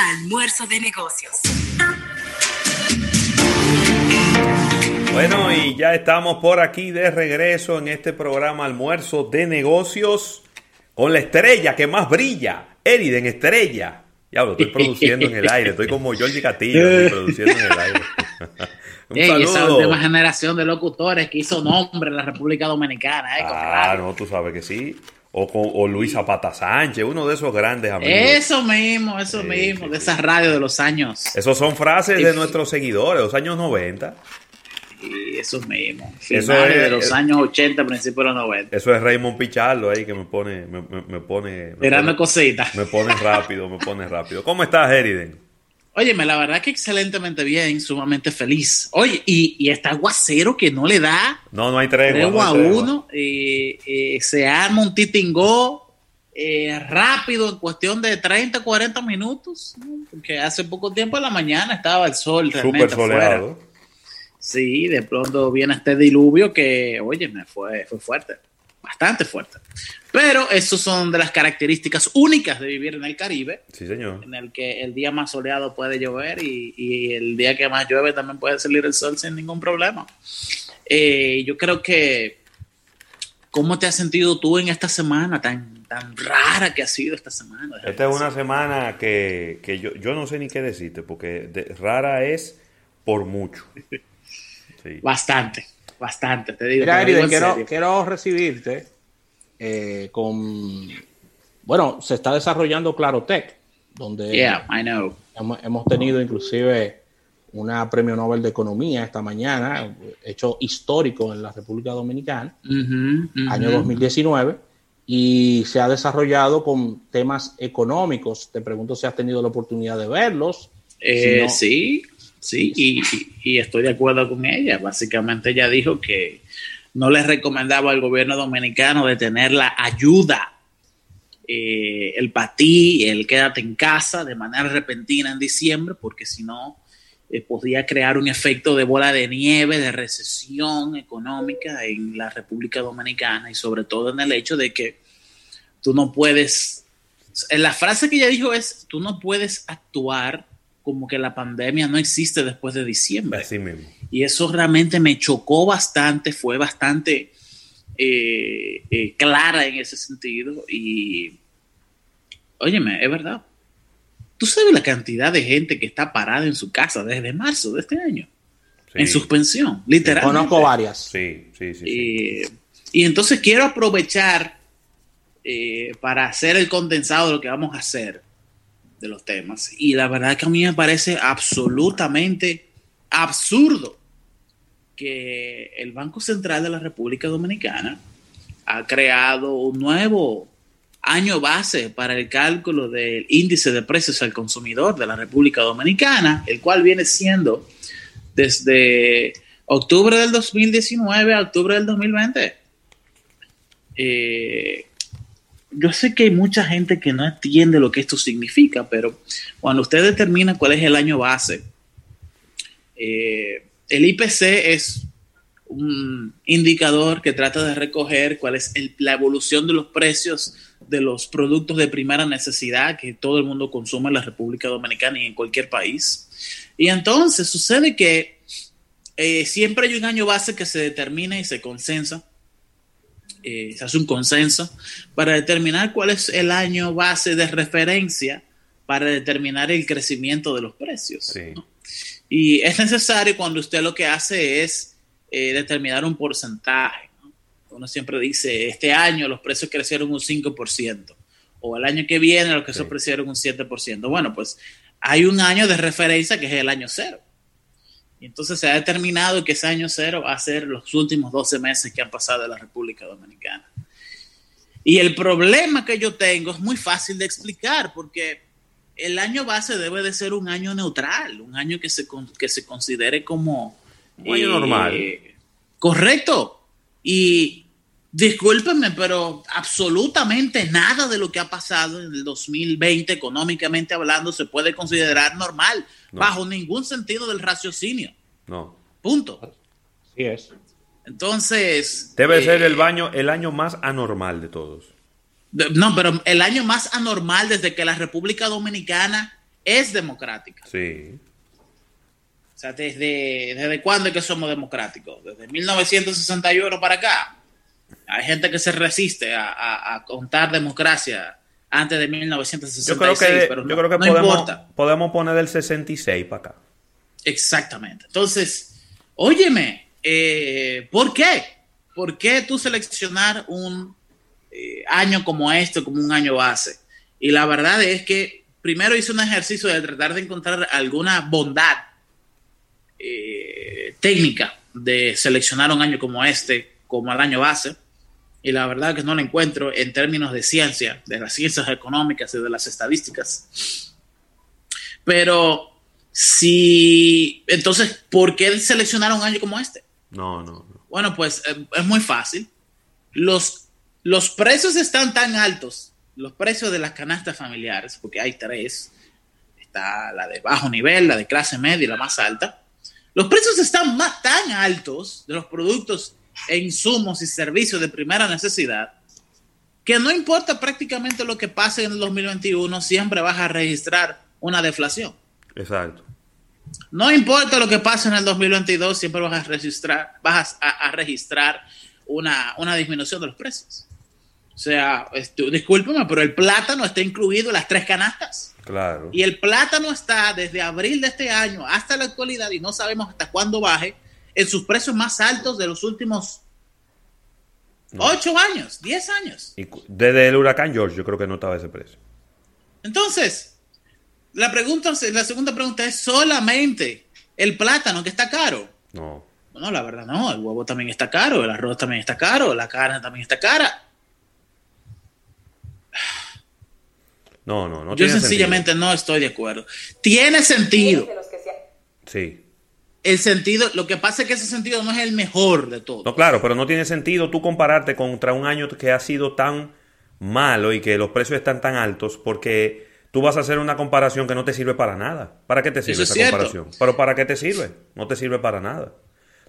Almuerzo de negocios. Bueno, y ya estamos por aquí de regreso en este programa Almuerzo de negocios con la estrella que más brilla, Eriden Estrella. Ya lo estoy produciendo en el aire, estoy como Jorge Castillo, estoy produciendo en el aire. Un Esa última generación de locutores que hizo nombre en la República Dominicana. Eh, ah, no, tú sabes que sí. O, con, o Luis Zapata Sánchez, uno de esos grandes amigos. Eso mismo, eso mismo, de esas radios de los años. Esos son frases de nuestros seguidores, los años 90. Y eso mismo. Finales de los años 80, principios de los 90. Eso es Raymond Pichardo ahí que me pone. Me, me, pone. Me cositas. Me pone rápido, me pone rápido. ¿Cómo estás, Eriden? Óyeme, la verdad que excelentemente bien, sumamente feliz. Oye, y, y está aguacero que no le da. No, no hay tregua. no a uno. Eh, eh, se arma un titingó eh, rápido en cuestión de 30, 40 minutos. Porque hace poco tiempo en la mañana estaba el sol realmente Súper soleado. Sí, de pronto viene este diluvio que, oye, me fue, fue fuerte, bastante fuerte. Pero esas son de las características únicas de vivir en el Caribe. Sí, señor. En el que el día más soleado puede llover y, el día que más llueve también puede salir el sol sin ningún problema. Eh, yo creo que, ¿cómo te has sentido tú en esta semana tan, tan rara que ha sido esta semana? Esta es una semana que, yo, yo, no sé ni qué decirte, porque rara es por mucho. Bastante, bastante, te digo. quiero, recibirte eh, con... Bueno, se está desarrollando Clarotech, donde Hemos, tenido inclusive una premio Nobel de Economía esta mañana, hecho histórico en la República Dominicana, año 2019, y se ha desarrollado con temas económicos. Te pregunto si has tenido la oportunidad de verlos. Eh, sí, Sí, y, estoy de acuerdo con ella. Básicamente ella dijo que no le recomendaba al gobierno dominicano detener la ayuda, eh, el patí, el quédate en casa de manera repentina en diciembre, porque si no eh, podía crear un efecto de bola de nieve, de recesión económica en la República Dominicana y sobre todo en el hecho de que tú no puedes, la frase que ella dijo es, tú no puedes actuar como que la pandemia no existe después de diciembre. Así mismo. Y eso realmente me chocó bastante, fue bastante eh, eh, clara en ese sentido. Y, óyeme, es verdad. Tú sabes la cantidad de gente que está parada en su casa desde marzo de este año. En suspensión, literalmente. Conozco varias. Sí, sí, sí. Y, y entonces quiero aprovechar eh, para hacer el condensado de lo que vamos a hacer de los temas. Y la verdad que a mí me parece absolutamente absurdo que el Banco Central de la República Dominicana ha creado un nuevo año base para el cálculo del índice de precios al consumidor de la República Dominicana, el cual viene siendo desde octubre del 2019 a octubre del 2020. Eh, yo sé que hay mucha gente que no entiende lo que esto significa, pero cuando usted determina cuál es el año base, eh, el IPC es un indicador que trata de recoger cuál es la evolución de los precios de los productos de primera necesidad que todo el mundo consume en la República Dominicana y en cualquier país. Y entonces sucede que eh, siempre hay un año base que se determina y se consensa eh, se hace un consenso para determinar cuál es el año base de referencia para determinar el crecimiento de los precios. Y es necesario cuando usted lo que hace es eh, determinar un porcentaje. Uno siempre dice, este año los precios crecieron un 5%, o el año que viene los precios crecieron un 7%. Bueno, pues hay un año de referencia que es el año cero. Y entonces se ha determinado que ese año cero va a ser los últimos 12 meses que han pasado en la República Dominicana. Y el problema que yo tengo es muy fácil de explicar porque el año base debe de ser un año neutral, un año que se, que se considere como... Un año normal. Eh, correcto. Y discúlpenme, pero absolutamente nada de lo que ha pasado en el 2020 económicamente hablando se puede considerar normal bajo ningún sentido del raciocinio. No. Punto. Sí es. Entonces. Debe ser el, eh, baño, el año más anormal de todos. no, pero el año más anormal desde que la República Dominicana es democrática. Sí. O sea, ¿desde, desde cuándo es que somos democráticos? Desde 1961 para acá. Hay gente que se resiste a, contar democracia antes de 1966, yo creo que, pero yo creo que podemos, podemos poner del 66 para acá. Exactamente. Entonces, óyeme, eh, ¿por qué? ¿Por qué tú seleccionar un eh, año como este, como un año base? Y la verdad es que primero hice un ejercicio de tratar de encontrar alguna bondad eh, técnica de seleccionar un año como este, como el año base. Y la verdad que no lo encuentro en términos de ciencia, de las ciencias económicas y de las estadísticas. Pero si, entonces, ¿por qué seleccionar un año como este? No, no. Bueno, pues eh, es muy fácil. Los, los precios están tan altos, los precios de las canastas familiares, porque hay tres, está la de bajo nivel, la de clase media y la más alta. Los precios están más, tan altos de los productos e insumos y servicios de primera necesidad que no importa prácticamente lo que pase en el 2021, siempre vas a registrar una deflación. Exacto. No importa lo que pase en el 2022, siempre vas a registrar, vas a, registrar una, disminución de los precios. O sea, discúlpeme, pero el plátano está incluido en las tres canastas. Claro. Y el plátano está desde abril de este año hasta la actualidad y no sabemos hasta cuándo baje en sus precios más altos de los últimos ocho años, diez años. desde el huracán George yo creo que no estaba ese precio. Entonces, la pregunta, la segunda pregunta es solamente el plátano que está caro. No. No, la verdad no, el huevo también está caro, el arroz también está caro, la carne también está cara. No, no, no. Yo sencillamente no estoy de acuerdo. Tiene sentido. Sí. El sentido, lo que pasa es que ese sentido no es el mejor de todo. No, claro, pero no tiene sentido tú compararte contra un año que ha sido tan malo y que los precios están tan altos porque tú vas a hacer una comparación que no te sirve para nada. ¿Para qué te sirve esa comparación? Pero ¿para qué te sirve? No te sirve para nada.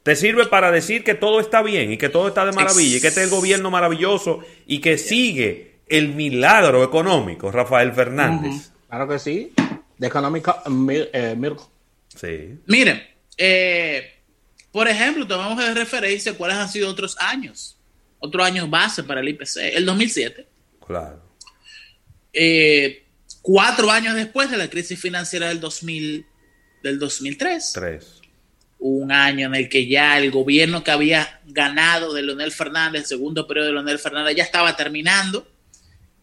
Te sirve para decir que todo está bien y que todo está de maravilla y que este es el gobierno maravilloso y que sigue el milagro económico, Rafael Fernández. Claro que sí. De económica eh, Sí. Miren, eh, por ejemplo, tomamos de referencia cuáles han sido otros años, otros años base para el IPC. El 2007. Claro. Eh, cuatro años después de la crisis financiera del, 2000, del 2003. Tres. Un año en el que ya el gobierno que había ganado de Leonel Fernández, el segundo periodo de Leonel Fernández, ya estaba terminando.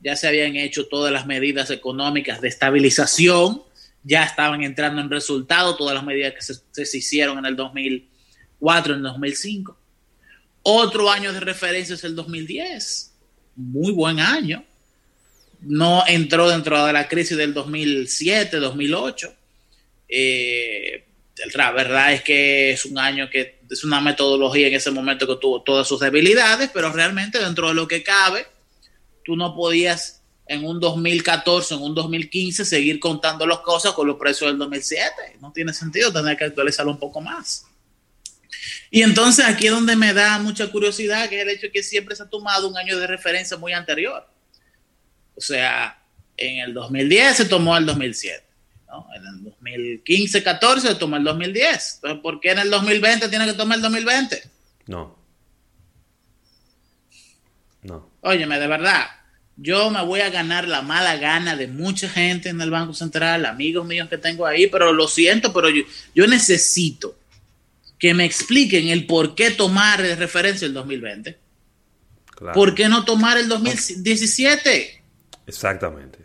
Ya se habían hecho todas las medidas económicas de estabilización, ya estaban entrando en resultado todas las medidas que se, se hicieron en el 2004, en el 2005. Otro año de referencia es el 2010. Muy buen año no entró dentro de la crisis del 2007, 2008. Eh, la verdad es que es un año que es una metodología en ese momento que tuvo todas sus debilidades, pero realmente dentro de lo que cabe, tú no podías en un 2014, en un 2015 seguir contando las cosas con los precios del 2007. No tiene sentido tener que actualizarlo un poco más. Y entonces aquí es donde me da mucha curiosidad, que es el hecho de que siempre se ha tomado un año de referencia muy anterior. O sea, en el 2010 se tomó el 2007. ¿no? En el 2015-14 se tomó el 2010. Entonces, ¿por qué en el 2020 tiene que tomar el 2020? No. No. Óyeme, de verdad, yo me voy a ganar la mala gana de mucha gente en el Banco Central, amigos míos que tengo ahí, pero lo siento, pero yo, yo necesito que me expliquen el por qué tomar de referencia el 2020. ¿Por qué no tomar el 2017? Exactamente.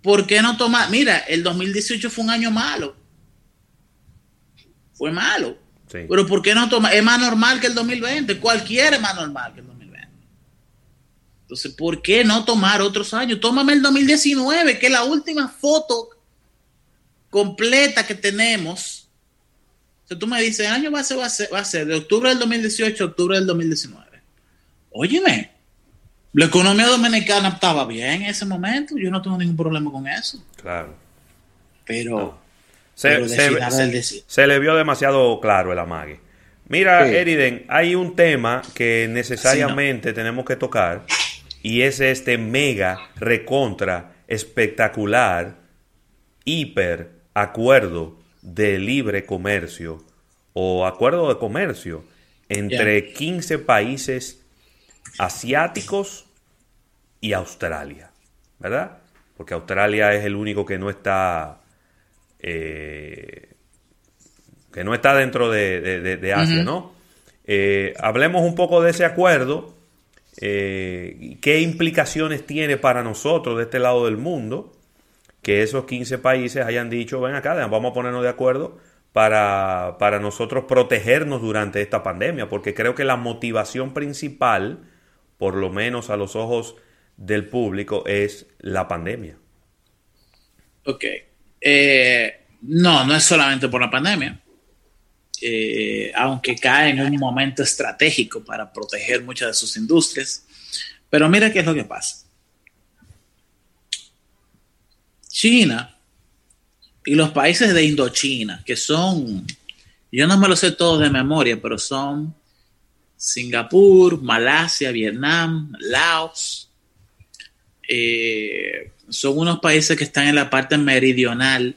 ¿Por qué no tomar? Mira, el 2018 fue un año malo. Fue malo. Pero ¿por qué no tomar? Es más normal que el 2020. Cualquiera es más normal que el 2020. Entonces, ¿por qué no tomar otros años? Tómame el 2019, que es la última foto completa que tenemos. O sea, tú me dices, el año va a ser, va a ser, va a ser de octubre del 2018 a octubre del 2019. Óyeme, la economía dominicana estaba bien en ese momento, yo no tengo ningún problema con eso. Claro. Pero, se, le vio demasiado claro el amague. Mira, Eriden, hay un tema que necesariamente tenemos que tocar y es este mega recontra espectacular hiper acuerdo de libre comercio o acuerdo de comercio entre 15 países asiáticos y Australia, ¿verdad? Porque Australia es el único que no está eh, que no está dentro de, Asia, ¿no? Eh, hablemos un poco de ese acuerdo, eh, qué implicaciones tiene para nosotros de este lado del mundo que esos 15 países hayan dicho, ven acá, vamos a ponernos de acuerdo para, para nosotros protegernos durante esta pandemia, porque creo que la motivación principal, por lo menos a los ojos del público, es la pandemia. Ok. Eh, no, no es solamente por la pandemia. Eh, aunque cae en un momento estratégico para proteger muchas de sus industrias. Pero mira qué es lo que pasa. China y los países de Indochina, que son, yo no me lo sé todo de memoria, pero son Singapur, Malasia, Vietnam, Laos, eh, son unos países que están en la parte meridional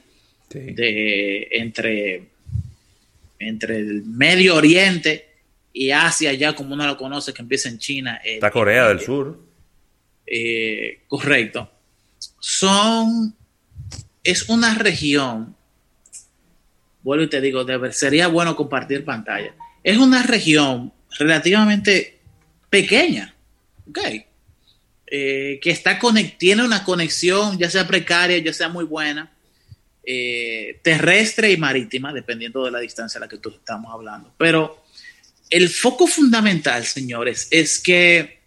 de, entre, entre el Medio Oriente y Asia, ya como uno lo conoce, que empieza en China. Está Corea del Sur. Eh, correcto. Son, es una región, vuelvo y te digo, sería bueno compartir pantalla. Es una región relativamente pequeña, ¿ok? Eh, que está tiene una conexión, ya sea precaria, ya sea muy buena, eh, terrestre y marítima, dependiendo de la distancia a la que tú estamos hablando. Pero el foco fundamental, señores, es que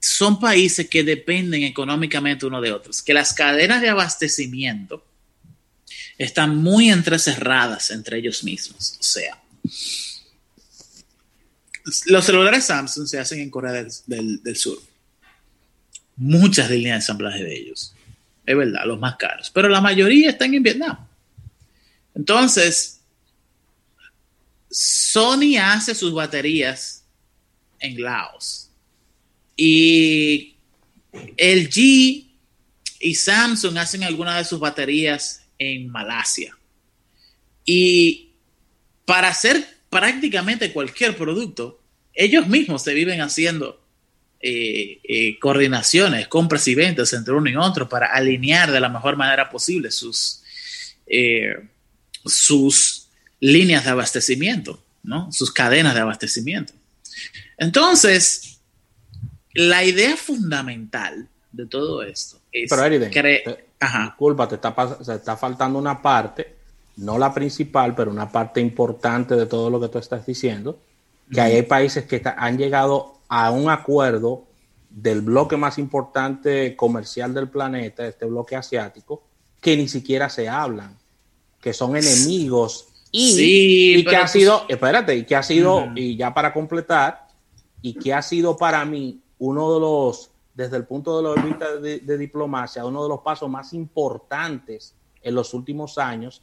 son países que dependen económicamente uno de otros, que las cadenas de abastecimiento están muy entrecerradas entre ellos mismos. O sea, los celulares Samsung se hacen en Corea del Sur muchas líneas de ensamblaje de ellos. Es verdad, los más caros. Pero la mayoría están en Vietnam. Entonces, Sony hace sus baterías en Laos. Y LG y Samsung hacen algunas de sus baterías en Malasia. Y para hacer prácticamente cualquier producto, ellos mismos se viven haciendo eh, eh, coordinaciones, compras y ventas entre uno y otro para alinear de la mejor manera posible sus, eh, sus líneas de abastecimiento, ¿no? sus cadenas de abastecimiento. Entonces, la idea fundamental de todo esto es Pero Ajá. Disculpa, te está, se está faltando una parte, no la principal, pero una parte importante de todo lo que tú estás diciendo, que hay países que han llegado a un acuerdo del bloque más importante comercial del planeta, este bloque asiático, que ni siquiera se hablan, que son enemigos y, que ha sido, espérate, y que ha sido, y ya para completar, y que ha sido para mí uno de los, desde el punto de vista de, de diplomacia, uno de los pasos más importantes en los últimos años,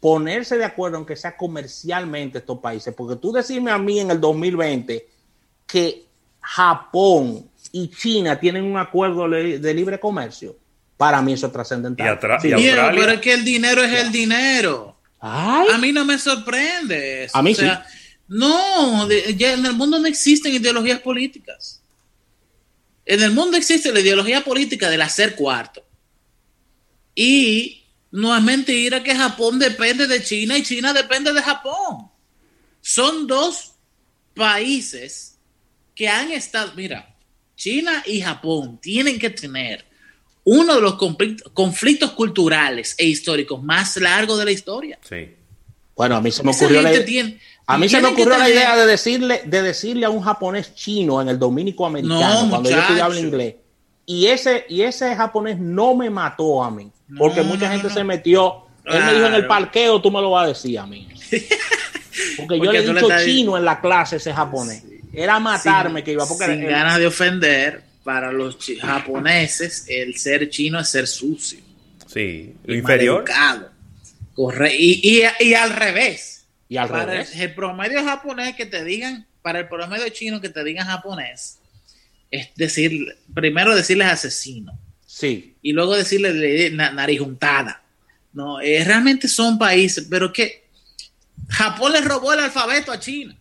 ponerse de acuerdo, aunque sea comercialmente, estos países, porque tú decirme a mí en el 2020 que Japón y China tienen un acuerdo de libre comercio, para mí eso es trascendental. pero es que el dinero es el dinero. A mí no me sorprende. A mí sí. No, ya en el mundo no existen ideologías políticas. En el mundo existe la ideología política del hacer cuarto. Y no es mentira que Japón depende de China y China depende de Japón. Son dos países que han estado, mira, China y Japón tienen que tener uno de los conflictos, culturales e históricos más largos de la historia. Sí. Bueno, a mí se me ocurrió la, a mí se me ocurrió la idea de decirle, de decirle a un japonés chino en el dominico americano cuando yo estudiaba inglés. Y ese, y ese japonés no me mató a mí, porque mucha gente se metió. Él me dijo en el parqueo, tú me lo vas a decir a mí. Porque, yo le he dicho chino en la clase ese japonés. Era matarme que iba porque sin ganas de ofender para los japoneses el ser chino es ser sucio. Sí, inferior. Corre y, y, al revés. Y al revés. El, promedio japonés que te digan, para el promedio chino que te digan japonés, es decir, primero decirles asesino. Sí. Y luego decirle nariz juntada. no, eh, realmente son países, pero que Japón le robó el alfabeto a China.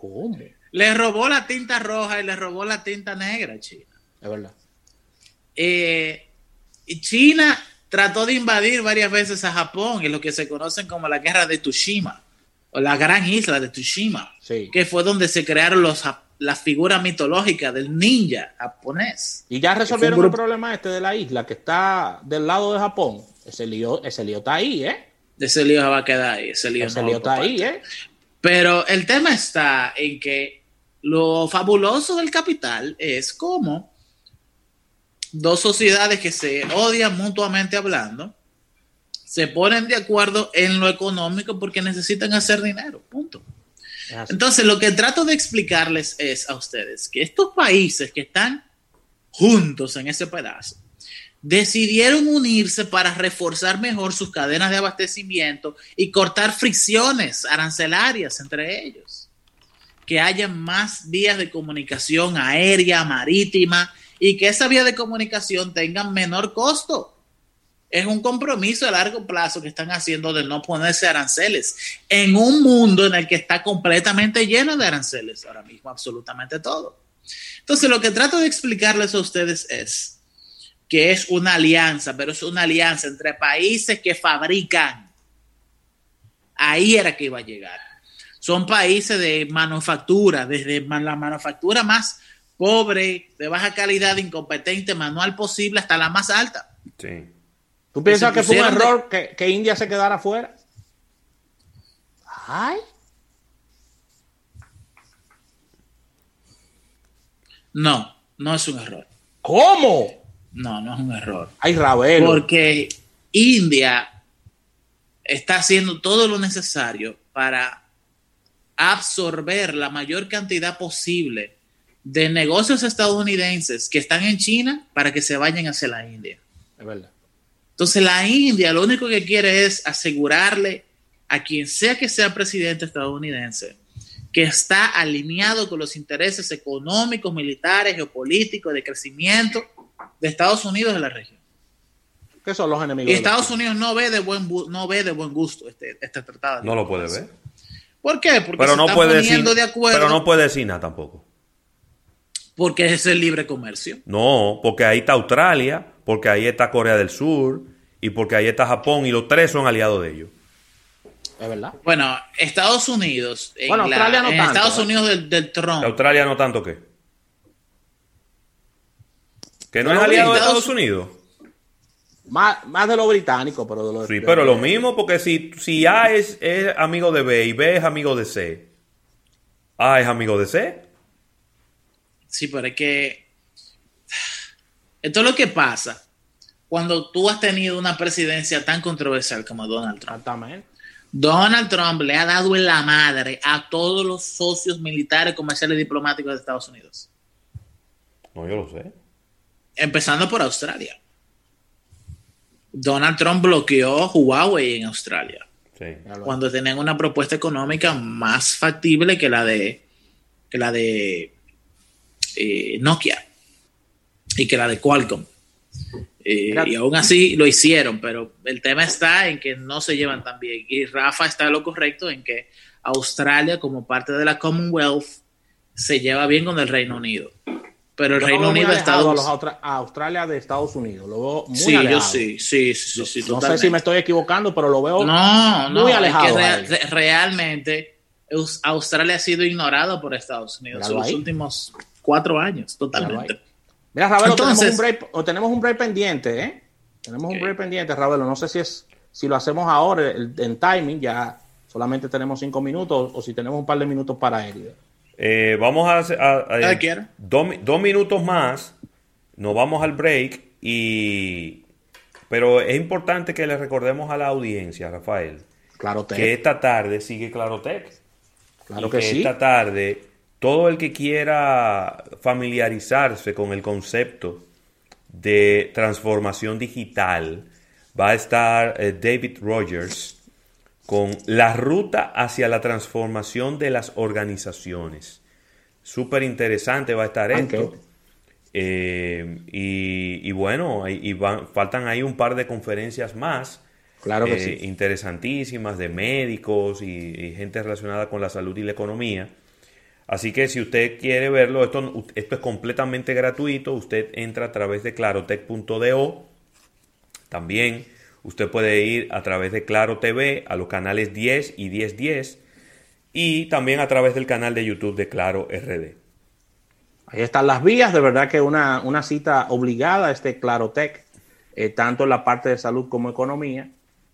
¿Cómo? Le robó la tinta roja y le robó la tinta negra a China. Es verdad. Eh, China trató de invadir varias veces a Japón en lo que se conocen como la guerra de Tsushima, o la gran isla de Tsushima, que fue donde se crearon los, las figuras mitológicas del ninja japonés. Y ya resolvieron el problema este de la isla que está del lado de Japón. Ese lío, ese lío está ahí, ¿eh? Ese lío va a quedar ahí. Ese lío, está ahí, ¿eh? Pero el tema está en que lo fabuloso del capital es cómo dos sociedades que se odian mutuamente hablando se ponen de acuerdo en lo económico porque necesitan hacer dinero, punto. Entonces, lo que trato de explicarles es a ustedes que estos países que están juntos en ese pedazo decidieron unirse para reforzar mejor sus cadenas de abastecimiento y cortar fricciones arancelarias entre ellos. Que haya más vías de comunicación aérea, marítima y que esa vía de comunicación tenga menor costo. Es un compromiso a largo plazo que están haciendo de no ponerse aranceles en un mundo en el que está completamente lleno de aranceles ahora mismo, absolutamente todo. Entonces, lo que trato de explicarles a ustedes es que es una alianza, pero es una alianza entre países que fabrican. Ahí era que iba a llegar. Son países de manufactura, desde la manufactura más pobre, de baja calidad, incompetente, manual posible, hasta la más alta. Sí. ¿Tú piensas que fue un error que, India se quedara fuera? Ay. No, no es un error. ¿Cómo? No, no es un error. Ay, Ravelo. Porque India está haciendo todo lo necesario para absorber la mayor cantidad posible de negocios estadounidenses que están en China para que se vayan hacia la India. Es verdad. Entonces la India lo único que quiere es asegurarle a quien sea que sea presidente estadounidense que está alineado con los intereses económicos, militares, geopolíticos, de crecimiento de Estados Unidos de la región. ¿Qué son los enemigos? Y Estados Unidos no ve de buen no ve de buen gusto este, este tratado. No lo puede ver. ¿Por qué? Porque pero no puede decir, de acuerdo. Pero no puede decir nada tampoco. Porque es el libre comercio. No, porque ahí está Australia, porque ahí está Corea del Sur y porque ahí está Japón y los tres son aliados de ellos. Es verdad. Bueno, Estados Unidos. bueno, Australia no tanto. Estados ¿eh? Unidos del, del Trump. Australia no tanto qué. Que no, es aliado de Estados Unidos. Más, más, de lo británico, pero de lo Sí, pero lo mismo, porque si, si A es, es amigo de B y B es amigo de C, A es amigo de C. Sí, pero es que esto es lo que pasa cuando tú has tenido una presidencia tan controversial como Donald Trump. Donald Trump le ha dado en la madre a todos los socios militares, comerciales y diplomáticos de Estados Unidos. No, yo lo sé. Empezando por Australia. Donald Trump bloqueó Huawei en Australia. Cuando tenían una propuesta económica más factible que la de que la de eh, Nokia y que la de Qualcomm. Eh, y aún así lo hicieron, pero el tema está en que no se llevan tan bien. Y Rafa está lo correcto en que Australia, como parte de la Commonwealth, se lleva bien con el Reino Unido. Pero el Reino Unido está a, Australia de Estados Unidos. Lo veo muy sí, Yo sí, sí, sí, sí, No sé si me estoy equivocando, pero lo veo no, muy alejado. realmente Australia ha sido ignorado por Estados Unidos en los últimos cuatro años, totalmente. Mira, Ravelo, tenemos, un break, o tenemos un break pendiente, ¿eh? Tenemos un break pendiente, Ravelo. No sé si es si lo hacemos ahora en timing, ya solamente tenemos cinco minutos, o si tenemos un par de minutos para él. Eh, vamos a hacer dos, minutos más, nos vamos al break y... Pero es importante que le recordemos a la audiencia, Rafael, claro, que esta tarde sigue Clarotec. Claro que, sí. Esta tarde todo el que quiera familiarizarse con el concepto de transformación digital, va a estar eh, David Rogers con la ruta hacia la transformación de las organizaciones. Súper interesante va a estar esto. Eh, y, bueno, y faltan ahí un par de conferencias más. Claro que eh, Interesantísimas de médicos y, gente relacionada con la salud y la economía. Así que si usted quiere verlo, esto, esto es completamente gratuito. Usted entra a través de clarotech.do. También usted puede ir a través de Claro TV a los canales 10 y 1010 y también a través del canal de YouTube de Claro RD. Ahí están las vías, de verdad que una, una cita obligada a este Clarotech, eh, tanto en la parte de salud como economía,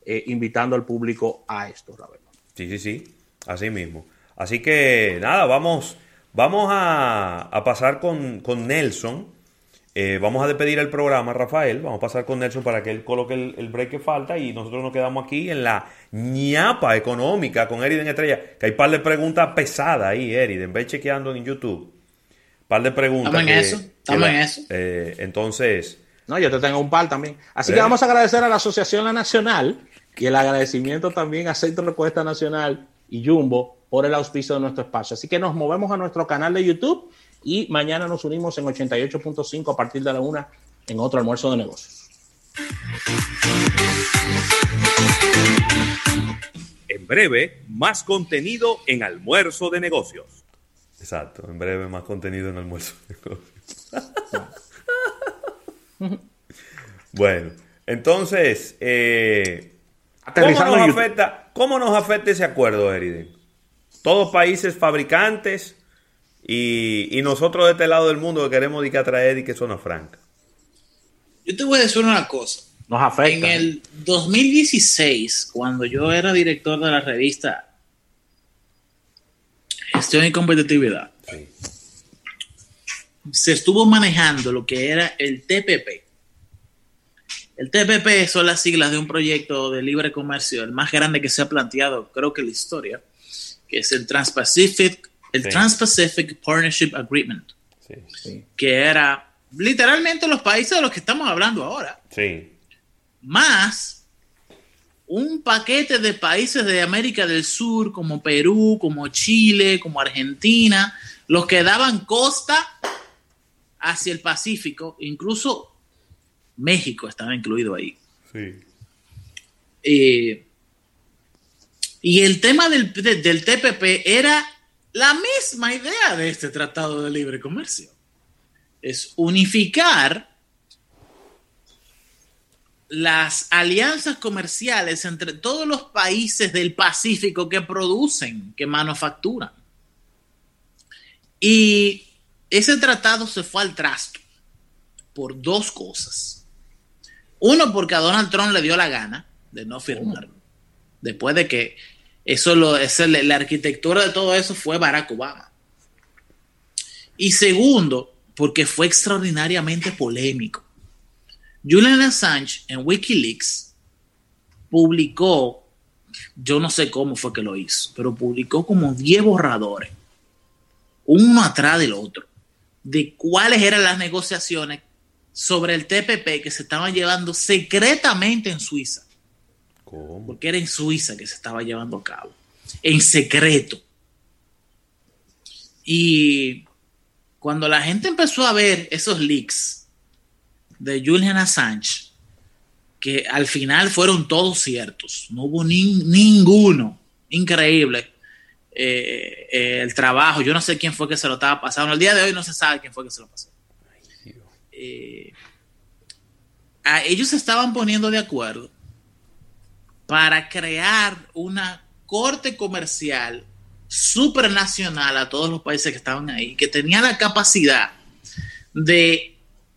eh, invitando al público a esto, Ravelo. Sí, sí, sí, así mismo. Así que nada, vamos, vamos a, pasar con, Nelson. Eh, vamos a despedir el programa, Rafael. Vamos a pasar con Nelson para que él coloque el, break que falta y nosotros nos quedamos aquí en la ñapa económica con Eriden Estrella. Que hay un par de preguntas pesadas ahí, Eriden. Ve chequeando en YouTube par de preguntas. Estamos en eso, estamos en eso. Eh, entonces. No, yo te tengo un par también. Así que vamos a agradecer a la Asociación La Nacional y el agradecimiento también a Centro Respuesta Nacional y Jumbo por el auspicio de nuestro espacio. Así que nos movemos a nuestro canal de YouTube y mañana nos unimos en 88.5 a partir de la una en otro almuerzo de negocios. En breve, más contenido en almuerzo de negocios. Exacto, en breve más contenido en almuerzo. bueno, entonces, eh, ¿cómo, nos afecta, ¿cómo nos afecta ese acuerdo, Eriden? Todos países fabricantes y, nosotros de este lado del mundo que queremos que atraer y que zona franca. Yo te voy a decir una cosa. Nos afecta. En el 2016, cuando yo era director de la revista Gestión y competitividad. Se estuvo manejando lo que era el TPP. El TPP son las siglas de un proyecto de libre comercio, el más grande que se ha planteado, creo que en la historia, que es el Trans-Pacific, el Trans-Pacific Partnership Agreement, que era literalmente los países de los que estamos hablando ahora, más un paquete de países de América del Sur, como Perú, como Chile, como Argentina, los que daban costa hacia el Pacífico, incluso México estaba incluido ahí. Sí. Eh, y el tema del, del TPP era la misma idea de este Tratado de Libre Comercio. Es unificar las alianzas comerciales entre todos los países del Pacífico que producen, que manufacturan. Y ese tratado se fue al trasto por dos cosas. Uno, porque a Donald Trump le dio la gana de no firmar. Después de que eso lo, la arquitectura de todo eso fue Barack Obama. Y segundo, porque fue extraordinariamente polémico. Julian Assange en Wikileaks publicó, yo no sé cómo fue que lo hizo, pero publicó como 10 borradores, uno atrás del otro, de cuáles eran las negociaciones sobre el TPP que se estaban llevando secretamente en Suiza. ¿Cómo? Porque era en Suiza que se estaba llevando a cabo, en secreto. Y cuando la gente empezó a ver esos leaks, de Julian Assange, que al final fueron todos ciertos, no hubo ninguno, increíble. Eh, eh, el trabajo, yo no sé quién fue que se lo estaba pasando, el día de hoy no se sabe quién fue que se lo pasó. Eh, a ellos se estaban poniendo de acuerdo para crear una corte comercial supranacional a todos los países que estaban ahí, que tenía la capacidad de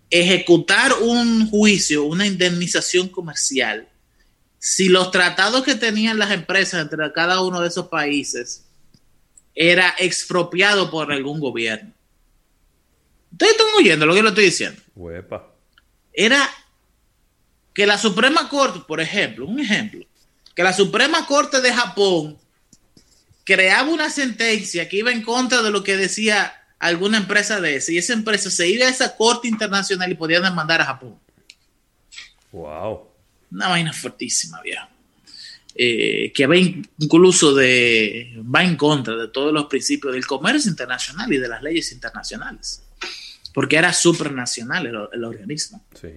ejecutar un juicio, una indemnización comercial, si los tratados que tenían las empresas entre cada uno de esos países era expropiado por algún gobierno. Ustedes están oyendo lo que le estoy diciendo. Era que la Suprema Corte, por ejemplo, un ejemplo, que la Suprema Corte de Japón creaba una sentencia que iba en contra de lo que decía alguna empresa de ese y esa empresa se iba a esa corte internacional y podía demandar a Japón. Wow. Una vaina fuertísima, viejo. Eh, que va incluso de, va en contra de todos los principios del comercio internacional y de las leyes internacionales. porque era supranacional el, el organismo. Sí.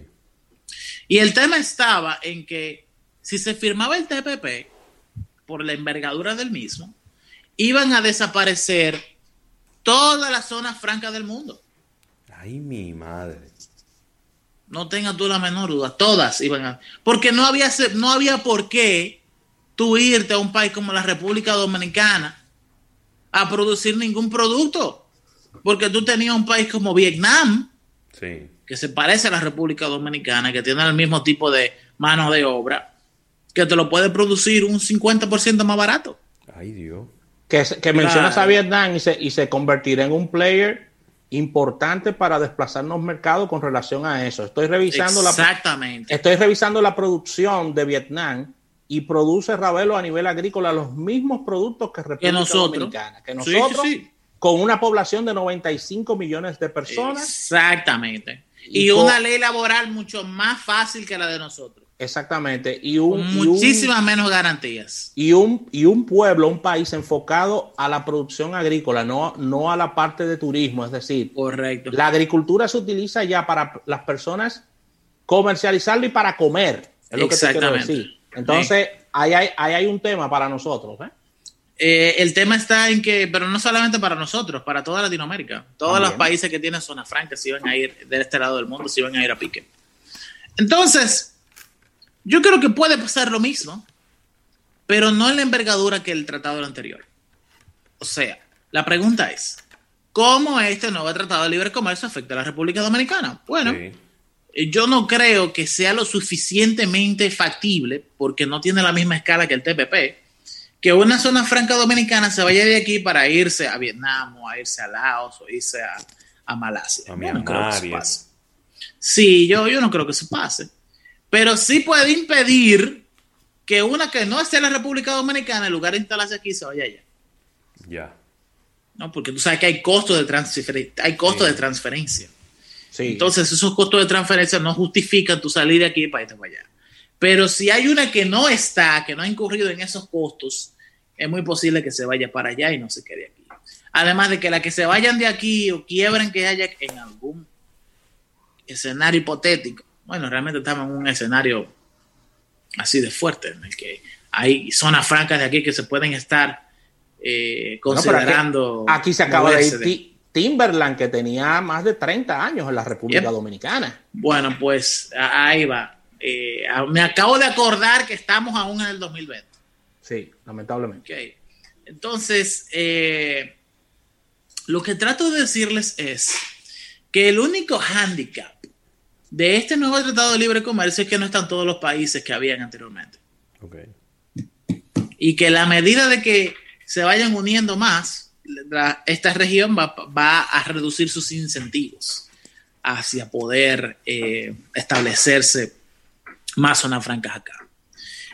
Y el tema estaba en que si se firmaba el TPP, por la envergadura del mismo, iban a desaparecer todas las zonas francas del mundo. Ay, mi madre. No tengas tú la menor duda, todas iban a... Porque no había, no había por qué tú irte a un país como la República Dominicana a producir ningún producto. Porque tú tenías un país como Vietnam, que se parece a la República Dominicana, que tiene el mismo tipo de mano de obra, que te lo puede producir un 50% más barato. Ay, Dios. Que, que mencionas a Vietnam y se, y se convertirá en un player importante para desplazarnos mercados con relación a eso. Estoy revisando Exactamente. la estoy revisando la producción de Vietnam y produce Ravelo a nivel agrícola los mismos productos que República nosotros. Dominicana, que nosotros con una población de 95 millones de personas. Exactamente. Y, una ley laboral mucho más fácil que la de nosotros. Exactamente. Y un, muchísimas menos garantías. Y un, y un pueblo, un país enfocado a la producción agrícola, no, no a la parte de turismo. Es decir, Correcto. la agricultura se utiliza ya para las personas comercializarlo y para comer. Es lo que te quiero decir. Entonces, ahí, hay, ahí hay un tema para nosotros. ¿eh? Eh, el tema está en que, pero no solamente para nosotros, para toda Latinoamérica. Todos los países que tienen zona franca se iban a ir de este lado del mundo, se iban a ir a pique. Entonces, yo creo que puede pasar lo mismo, pero no en la envergadura que el tratado anterior. O sea, la pregunta es, ¿cómo este nuevo tratado de libre comercio afecta a la República Dominicana? Bueno, yo no creo que sea lo suficientemente factible, porque no tiene la misma escala que el TPP, que una zona franca dominicana se vaya de aquí para irse a Vietnam o a irse a Laos o irse a, Malasia. Sí, yo, yo no creo que se pase pero sí puede impedir que una que no esté en la República Dominicana, en lugar de instalarse aquí, se vaya allá. Ya. ¿No? Porque tú sabes que hay costos de transferencia. Hay costos de transferencia. Sí. Entonces, esos costos de transferencia no justifican tu salir de aquí para irte para allá. Pero si hay una que no está, que no ha incurrido en esos costos, es muy posible que se vaya para allá y no se quede aquí. Además de que la que se vayan de aquí o quiebren que haya en algún escenario hipotético, bueno, realmente estamos en un escenario así de fuerte, en el que hay zonas francas de aquí que se pueden estar eh, considerando. aquí, se acaba de ir Timberland, que tenía más de 30 años en la República Dominicana. Bueno, pues ahí va. Eh, me acabo de acordar que estamos aún en el 2020. Sí, lamentablemente. Okay. Entonces, eh, lo que trato de decirles es que el único hándicap de este nuevo tratado de libre comercio es que no están todos los países que habían anteriormente. Y que la medida de que se vayan uniendo más, esta región va, a reducir sus incentivos hacia poder eh, establecerse más zonas francas acá.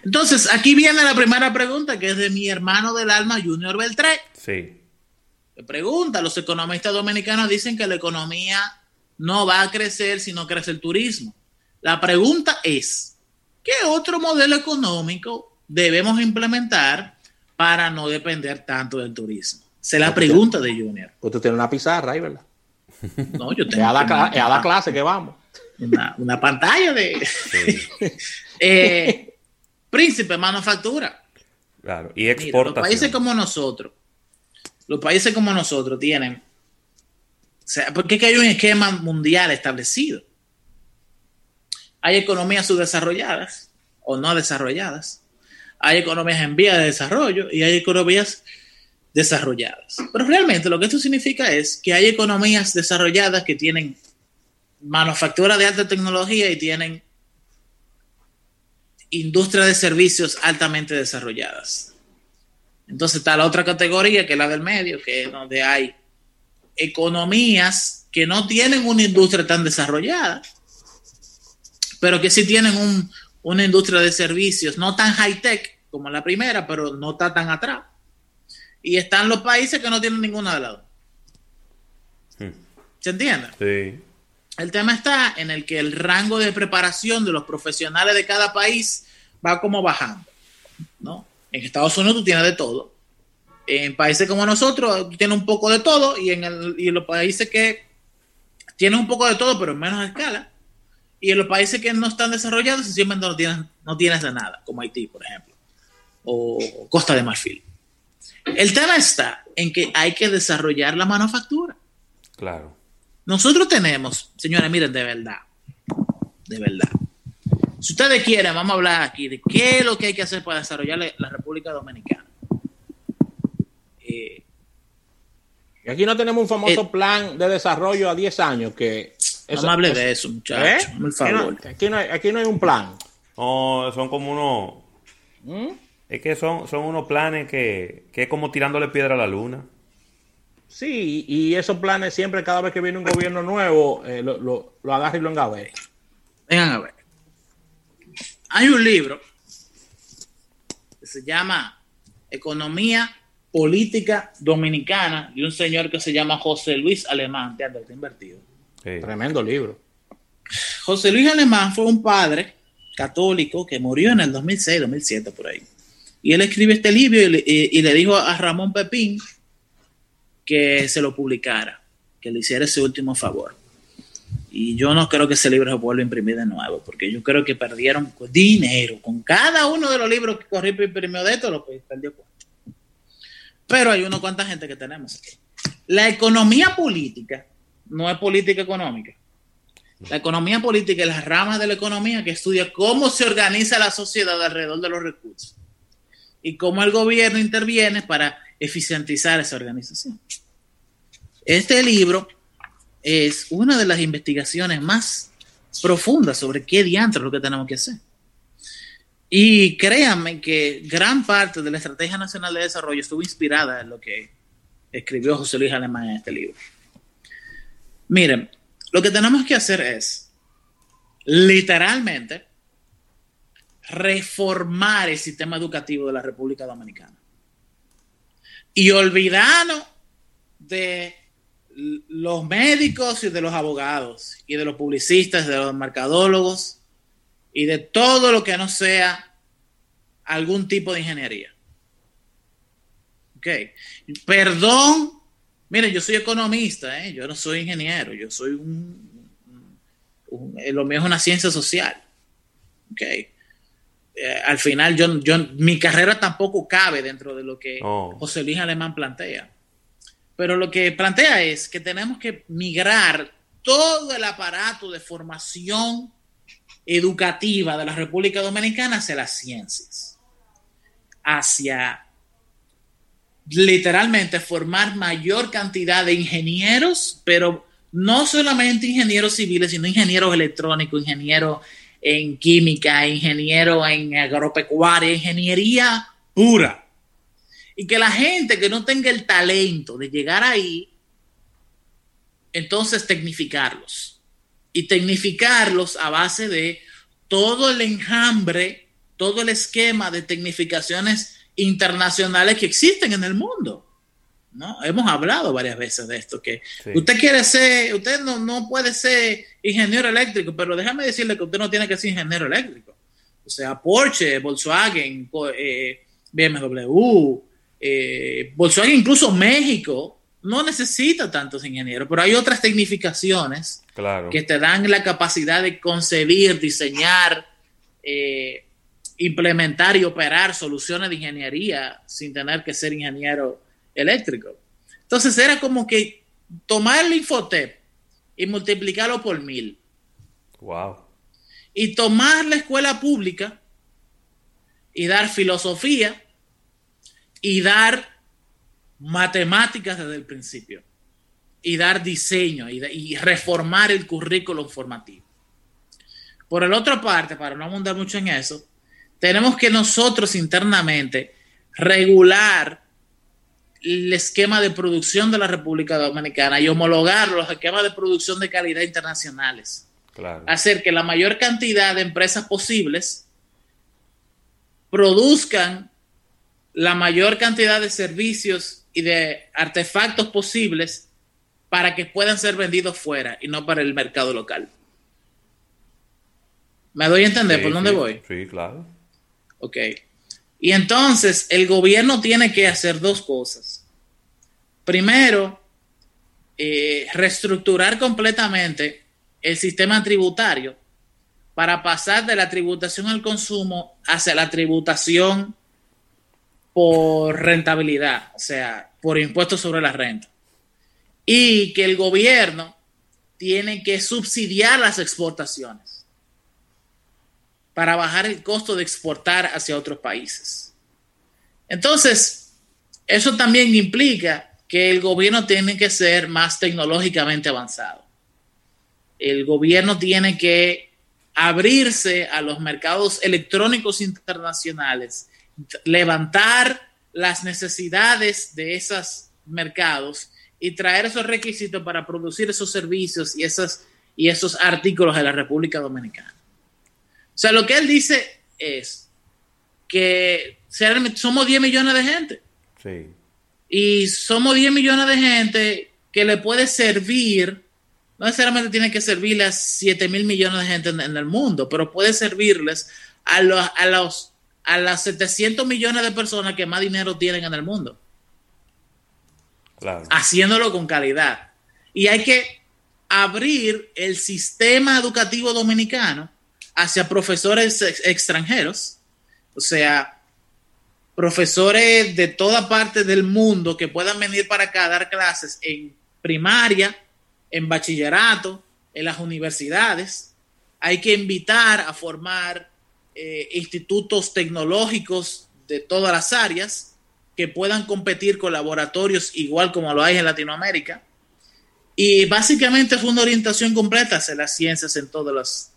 Entonces, aquí viene la primera pregunta, que es de mi hermano del alma, Junior Beltré. Sí. Pregunta, los economistas dominicanos dicen que la economía no va a crecer si no crece el turismo. La pregunta es, ¿qué otro modelo económico debemos implementar para no depender tanto del turismo? Se la pregunta de Junior. Tú tienes una pizarra ahí, ¿verdad? No, yo tengo. Es a la, clase que vamos. Una, pantalla de. Eh, príncipe, manufactura. Claro, y exportación. los países como nosotros, los países como nosotros tienen porque es que hay un esquema mundial establecido. Hay economías subdesarrolladas o no desarrolladas. Hay economías en vía de desarrollo y hay economías desarrolladas. Pero realmente lo que esto significa es que hay economías desarrolladas que tienen manufactura de alta tecnología y tienen industria de servicios altamente desarrolladas. Entonces está la otra categoría, que es la del medio, que es donde hay economías que no tienen una industria tan desarrollada, pero que sí tienen una industria de servicios, no tan high-tech como la primera, pero no está tan atrás. Y están los países que no tienen ninguna de las dos. Hmm. ¿Se entiende? Sí. El tema está en el que el rango de preparación de los profesionales de cada país va como bajando. ¿no? En Estados Unidos tú tienes de todo en países como nosotros tiene un poco de todo y en, los países que tiene un poco de todo, pero en menos escala. Y en los países que no están desarrollados, sencillamente no tienes, no tienes de nada, como Haití, por ejemplo, o Costa de Marfil. El tema está en que hay que desarrollar la manufactura. Claro. Nosotros tenemos, señores, miren, de verdad, de verdad. Si ustedes quieren, vamos a hablar aquí de qué es lo que hay que hacer para desarrollar la República Dominicana. Eh, y aquí no tenemos un famoso eh, plan de desarrollo a 10 años que... no me hable de eso, muchachos. ¿Eh? Aquí, no, hay, un plan. No, son como unos... ¿Mm? Es que son, son unos planes que, que es como tirándole piedra a la luna. Sí, y esos planes siempre, cada vez que viene un gobierno nuevo, lo, lo, lo agarra y lo engave. Vengan a ver. Hay un libro que se llama Economía Política Dominicana de un señor que se llama José Luis Alemán. Te está invertido. Tremendo libro. José Luis Alemán fue un padre católico que murió en el 2006, 2007, por ahí. Y él escribe este libro y le dijo a Ramón Pepín que se lo publicara, que le hiciera ese último favor. Y yo no creo que ese libro se vuelva a imprimir de nuevo, porque yo creo que perdieron dinero. Con cada uno de los libros que corrió y imprimió de esto, lo perdió Pero hay una cuanta gente que tenemos. La economía política no es política económica. La economía política es la rama de la economía que estudia cómo se organiza la sociedad alrededor de los recursos y cómo el gobierno interviene para eficientizar esa organización. Este libro es una de las investigaciones más profundas sobre qué diantre es lo que tenemos que hacer. Y créanme que gran parte de la Estrategia Nacional de Desarrollo estuvo inspirada en lo que escribió José Luis Alemán en este libro. Miren, lo que tenemos que hacer es literalmente reformar el sistema educativo de la República Dominicana y olvidarnos de los médicos y de los abogados y de los publicistas, de los mercadólogos y de todo lo que no sea algún tipo de ingeniería. Ok. Perdón. Miren, yo soy economista, ¿eh? yo no soy ingeniero, yo soy un, Lo mío es una ciencia social. Ok. Eh, al final, yo, yo, mi carrera tampoco cabe dentro de lo que oh. José Luis Alemán plantea. Pero lo que plantea es que tenemos que migrar todo el aparato de formación educativa de la República Dominicana hacia las ciencias, hacia literalmente formar mayor cantidad de ingenieros, pero no solamente ingenieros civiles, sino ingenieros electrónicos, ingenieros en química, ingenieros en agropecuaria, ingeniería pura. Y que la gente que no tenga el talento de llegar ahí, entonces tecnificarlos. Y tecnificarlos a base de todo el enjambre, todo el esquema de tecnificaciones internacionales que existen en el mundo. ¿no? Hemos hablado varias veces de esto, que usted quiere ser, usted no, no puede ser ingeniero eléctrico, pero déjame decirle que usted no tiene que ser ingeniero eléctrico. O sea, Porsche, Volkswagen, eh, BMW, eh, Volkswagen, incluso México, no necesita tantos ingenieros, pero hay otras tecnificaciones que te dan la capacidad de concebir, diseñar, eh, implementar y operar soluciones de ingeniería sin tener que ser ingeniero eléctrico. Entonces era como que tomar el Infotep y multiplicarlo por mil. Wow. Y tomar la escuela pública y dar filosofía y dar matemáticas desde el principio y dar diseño y, reformar el currículo formativo. Por el otra parte, para no abundar mucho en eso, tenemos que nosotros internamente regular el esquema de producción de la República Dominicana y homologar los esquemas de producción de calidad internacionales. Hacer que la mayor cantidad de empresas posibles produzcan la mayor cantidad de servicios y de artefactos posibles para que puedan ser vendidos fuera y no para el mercado local. ¿Me doy a entender por dónde voy? Sí, claro. Ok. Y entonces el gobierno tiene que hacer dos cosas. Primero, eh, reestructurar completamente el sistema tributario para pasar de la tributación al consumo hacia la tributación por rentabilidad, o sea, por impuestos sobre la renta. Y que el gobierno tiene que subsidiar las exportaciones para bajar el costo de exportar hacia otros países. Entonces, eso también implica que el gobierno tiene que ser más tecnológicamente avanzado. El gobierno tiene que abrirse a los mercados electrónicos internacionales, levantar las necesidades de esos mercados y traer esos requisitos para producir esos servicios y, esas, y esos artículos de la República Dominicana. O sea, lo que él dice es que somos 10 millones de gente. Sí. Y somos 10 millones de gente que le puede servir no necesariamente tiene que servirle a 7 mil millones de gente en, el mundo, pero puede servirles a los, a los a las 700 millones de personas que más dinero tienen en el mundo. Haciéndolo con calidad. Y hay que abrir el sistema educativo dominicano hacia profesores extranjeros, o sea, profesores de toda parte del mundo que puedan venir para acá a dar clases en primaria, en bachillerato, en las universidades. Hay que invitar a formar eh, institutos tecnológicos de todas las áreas que puedan competir con laboratorios igual como lo hay en Latinoamérica. Y básicamente fue una orientación completa hacia las ciencias en todas las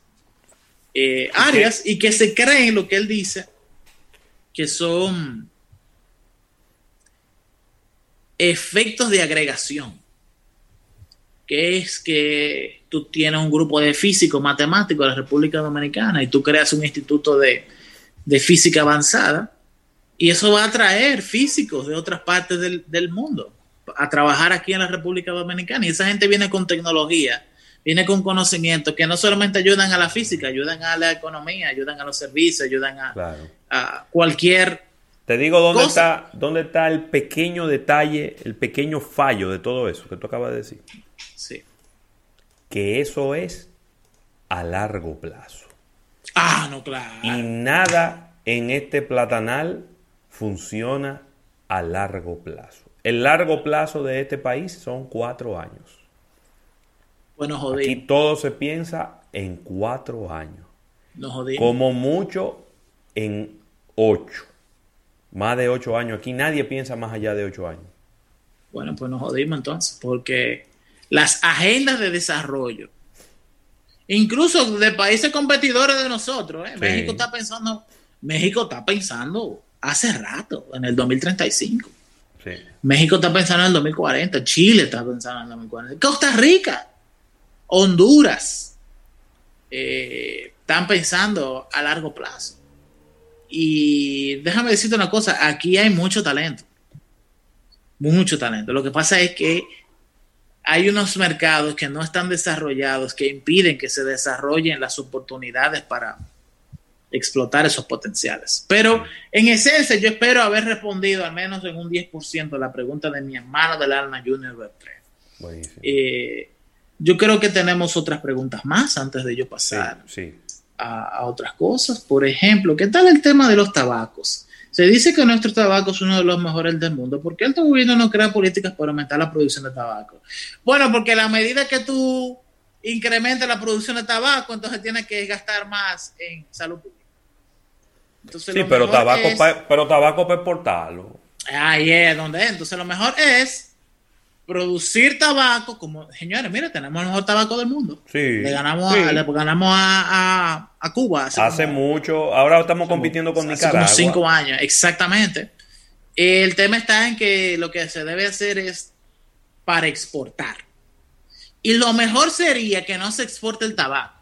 eh, áreas y que se creen lo que él dice, que son efectos de agregación que es que tú tienes un grupo de físicos, matemáticos de la República Dominicana y tú creas un instituto de, física avanzada y eso va a atraer físicos de otras partes del, mundo a trabajar aquí en la República Dominicana. Y esa gente viene con tecnología, viene con conocimiento que no solamente ayudan a la física, ayudan a la economía, ayudan a los servicios, ayudan a, cualquier te digo dónde está, dónde está el pequeño detalle, el pequeño fallo de todo eso que tú acabas de decir. Sí. Que eso es a largo plazo. Ah, no, claro. Y nada en este platanal funciona a largo plazo. El largo plazo de este país son cuatro años. Bueno, joder. Aquí todo se piensa en cuatro años. No jodimos. Como mucho en ocho. Más de ocho años. Aquí nadie piensa más allá de ocho años. Bueno, pues nos jodimos entonces, porque las agendas de desarrollo, incluso de países competidores de nosotros. ¿eh? México está pensando, México está pensando hace rato, en el 2035. México está pensando en el 2040, Chile está pensando en el 2040, Costa Rica, Honduras, eh, están pensando a largo plazo. Y déjame decirte una cosa, aquí hay mucho talento, mucho talento. Lo que pasa es que hay unos mercados que no están desarrollados que impiden que se desarrollen las oportunidades para explotar esos potenciales. Pero en esencia yo espero haber respondido al menos en un 10% la pregunta de mi hermano del alma Junior Web3. Eh, yo creo que tenemos otras preguntas más antes de yo pasar a, otras cosas. Por ejemplo, ¿qué tal el tema de los tabacos? Se dice que nuestro tabaco es uno de los mejores del mundo. ¿Por qué el gobierno no crea políticas para aumentar la producción de tabaco? Bueno, porque la medida que tú incrementas la producción de tabaco, entonces tienes que gastar más en salud pública. sí, pero tabaco, pero tabaco para exportarlo. Ahí es donde Entonces lo mejor es producir tabaco, como señores, mire, tenemos el mejor tabaco del mundo. Sí. Le ganamos, A, le ganamos a, Cuba. Hace, mucho, ahora estamos compitiendo con Nicaragua. Hace como cinco años, exactamente. El tema está en que lo que se debe hacer es para exportar. Y lo mejor sería que no se exporte el tabaco,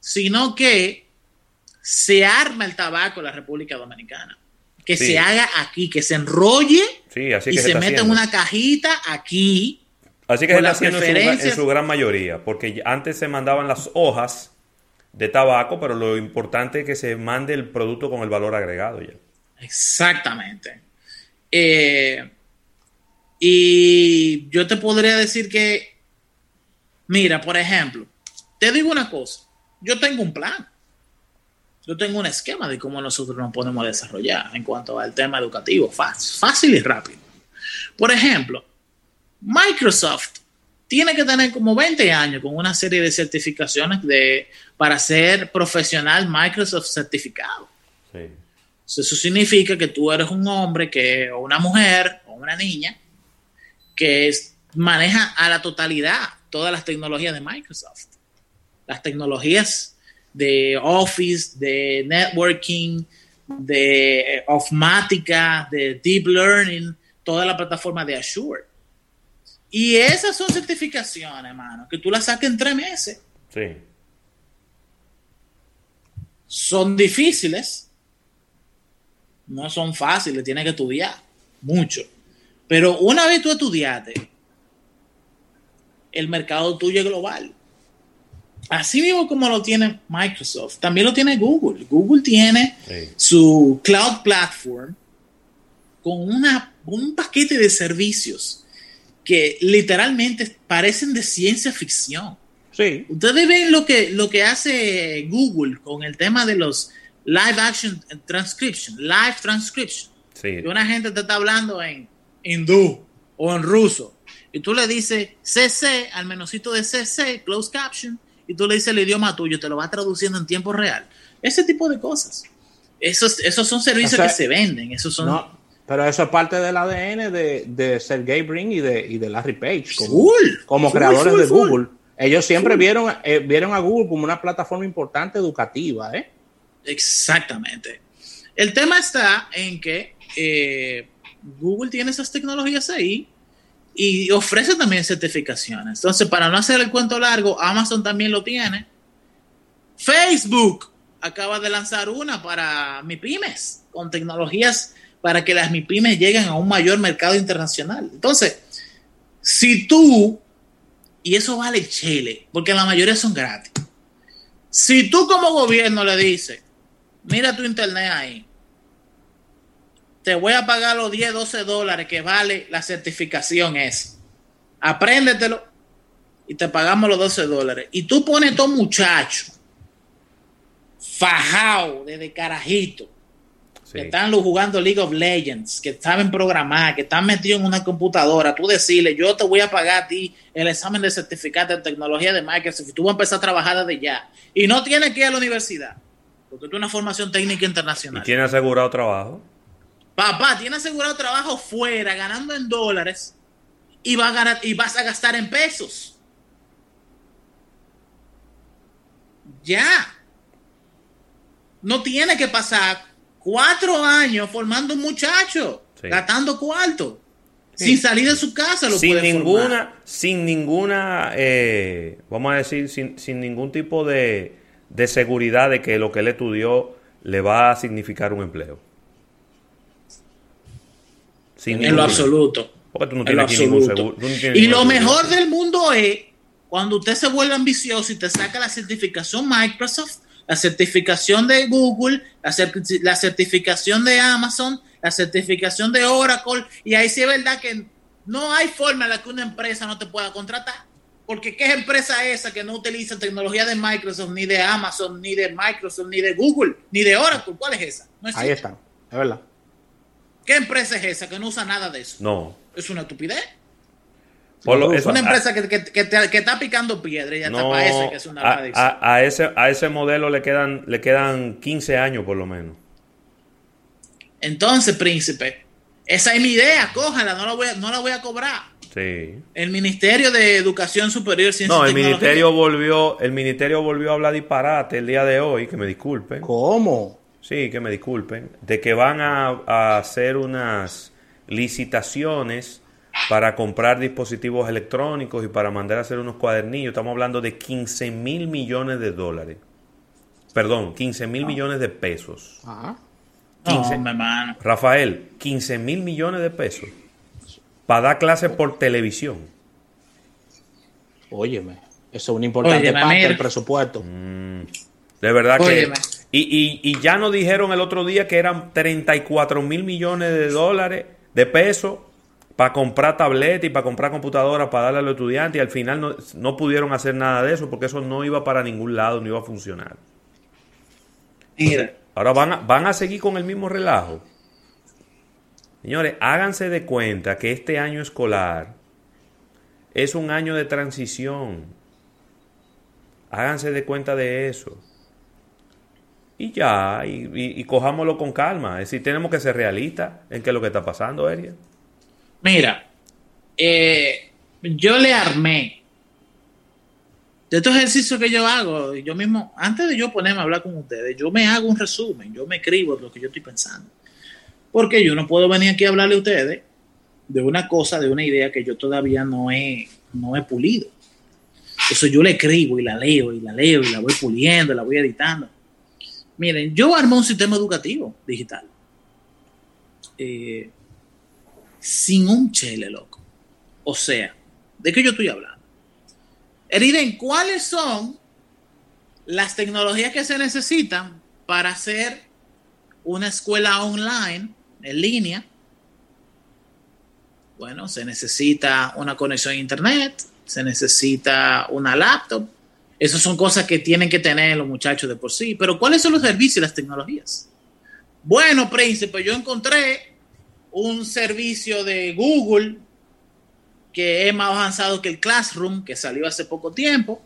sino que se arma el tabaco en la República Dominicana que se haga aquí, que se enrolle y se, meta en una cajita aquí. Así que se está haciendo en su, gran mayoría, porque antes se mandaban las hojas de tabaco, pero lo importante es que se mande el producto con el valor agregado ya. Exactamente. Eh, Y yo te podría decir que, mira, por ejemplo, te digo una cosa, yo tengo un plan, yo tengo un esquema de cómo nosotros nos podemos desarrollar en cuanto al tema educativo, fácil, fácil y rápido. Por ejemplo, Microsoft tiene que tener como 20 años con una serie de certificaciones de, para ser profesional Microsoft certificado. Eso significa que tú eres un hombre que, o una mujer o una niña que maneja a la totalidad todas las tecnologías de Microsoft. Las tecnologías de Office, de networking, de Ofmática, de Deep Learning, toda la plataforma de Azure. Y esas son certificaciones, hermano, que tú las saques en tres meses. Sí. Son difíciles, no son fáciles, tienes que estudiar mucho. Pero una vez tú estudiaste, el mercado tuyo es global. Así mismo como lo tiene Microsoft, también lo tiene Google. Google tiene su cloud platform con una, un paquete de servicios que literalmente parecen de ciencia ficción. Sí. Ustedes ven lo que, lo que hace Google con el tema de los live action transcription, live transcription. Sí. una gente te está hablando en hindú o en ruso y tú le dices CC al menosito de CC, close caption, y tú le dices el idioma tuyo, te lo va traduciendo en tiempo real. Ese tipo de cosas. Esos, esos son servicios que se venden. Esos son, pero eso es parte del ADN de, de Sergey Brin y de, y de Larry Page como, como creadores de Google. Ellos siempre vieron, eh, vieron a Google como una plataforma importante educativa. ¿eh? Exactamente. El tema está en que eh, Google tiene esas tecnologías ahí y ofrece también certificaciones. Entonces, para no hacer el cuento largo, Amazon también lo tiene. Facebook acaba de lanzar una para mi pymes con tecnologías para que las MIPIMES lleguen a un mayor mercado internacional. Entonces, si tú, y eso vale chile, porque la mayoría son gratis, si tú como gobierno le dices, mira tu internet ahí, te voy a pagar los 10, 12 dólares que vale la certificación es, apréndetelo y te pagamos los 12 dólares. Y tú pones todo muchacho, fajado desde carajito, que están jugando League of Legends, que saben programar, que están metidos en una computadora, tú decirle, yo te voy a pagar a ti el examen de certificado de tecnología de Microsoft y tú vas a empezar a trabajar desde ya. Y no tienes que ir a la universidad, porque tú una formación técnica internacional. ¿Y tiene asegurado trabajo? Papá, tiene asegurado trabajo fuera, ganando en dólares, y, va a ganar, y vas a gastar en pesos. Ya. No tiene que pasar cuatro años formando un muchacho, gastando cuarto, sin salir de su casa. Lo sin ninguna, sin ninguna, eh, vamos a decir, sin, sin ningún tipo de, de, seguridad de que lo que él estudió le va a significar un empleo. En lo absoluto. Porque tú no tienes ningún seguro. y lo mejor del mundo es cuando usted se vuelve ambicioso y te saca la certificación Microsoft la certificación de Google, la, certificación de Amazon, la certificación de Oracle, y ahí sí es verdad que no hay forma en la que una empresa no te pueda contratar. Porque ¿qué empresa es esa que no utiliza tecnología de Microsoft, ni de Amazon, ni de Microsoft, ni de Google, ni de Oracle? ¿Cuál es esa? ahí está, es verdad. ¿Qué empresa es esa que no usa nada de eso? No. Es una estupidez es una empresa que, que, está picando piedra y ya está para eso que es una a, a, ese, a ese modelo le quedan, le quedan 15 años por lo menos. Entonces, príncipe, esa es mi idea, cójala, no la voy a, no la voy a cobrar. Sí. El Ministerio de Educación Superior, Ciencia No, el ministerio volvió, el ministerio volvió a hablar disparate el día de hoy, que me disculpen. ¿Cómo? Sí, que me disculpen, de que van a, a hacer unas licitaciones para comprar dispositivos electrónicos y para mandar a hacer unos cuadernillos. Estamos hablando de 15 mil millones de dólares. Perdón, 15 mil ah. millones de pesos. Ah. Rafael, 15 mil millones de pesos para dar clases por televisión. Óyeme, eso es una importante parte del presupuesto. Mm, de verdad que... Y, y, y ya nos dijeron el otro día que eran 34 mil millones de dólares, de pesos, para comprar tabletas y para comprar computadoras para darle a los estudiantes y al final no, no, pudieron hacer nada de eso porque eso no iba para ningún lado, no iba a funcionar. Mira. Ahora van a, van a seguir con el mismo relajo. Señores, háganse de cuenta que este año escolar es un año de transición. Háganse de cuenta de eso. Y ya, y, cojámoslo con calma. Es decir, tenemos que ser realistas en qué es lo que está pasando, Eria. Mira, eh, yo le armé de estos ejercicios que yo hago, yo mismo, antes de yo ponerme a hablar con ustedes, yo me hago un resumen, yo me escribo lo que yo estoy pensando. Porque yo no puedo venir aquí a hablarle a ustedes de una cosa, de una idea que yo todavía no he, no he pulido. Entonces yo le escribo y la leo y la leo y la voy puliendo, la voy editando. Miren, yo armé un sistema educativo digital. Eh, sin un chele, loco. O sea, ¿de qué yo estoy hablando? Eriden, ¿cuáles son las tecnologías que se necesitan para hacer una escuela online en línea? Bueno, se necesita una conexión a internet, se necesita una laptop. Esas son cosas que tienen que tener los muchachos de por sí. Pero ¿cuáles son los servicios y las tecnologías? Bueno, príncipe, yo encontré un servicio de Google que es más avanzado que el Classroom, que salió hace poco tiempo.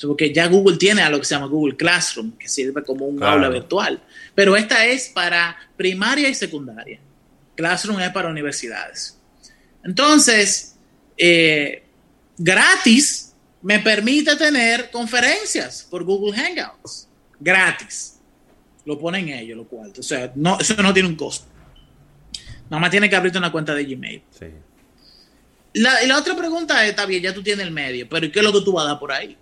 Porque ya Google tiene a lo que se llama Google Classroom, que sirve como un aula virtual. Pero esta es para primaria y secundaria. Classroom es para universidades. Entonces, eh, gratis me permite tener conferencias por Google Hangouts. Gratis. Lo ponen ellos, lo cual. O sea, no, eso no tiene un costo. Nada más tiene que abrirte una cuenta de Gmail. Sí. La, y la otra pregunta es, está bien, ya tú tienes el medio, pero ¿qué es lo que tú vas a dar por ahí?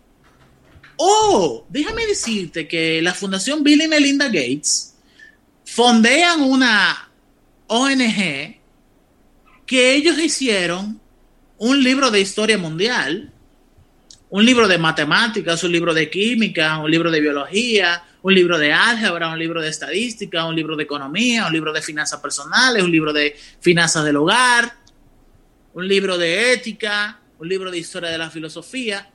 Oh, déjame decirte que la Fundación Bill y Melinda Gates fondean una ONG que ellos hicieron un libro de historia mundial, un libro de matemáticas, un libro de química, un libro de biología, un libro de álgebra, un libro de estadística, un libro de economía, un libro de finanzas personales, un libro de finanzas del hogar, un libro de ética, un libro de historia de la filosofía.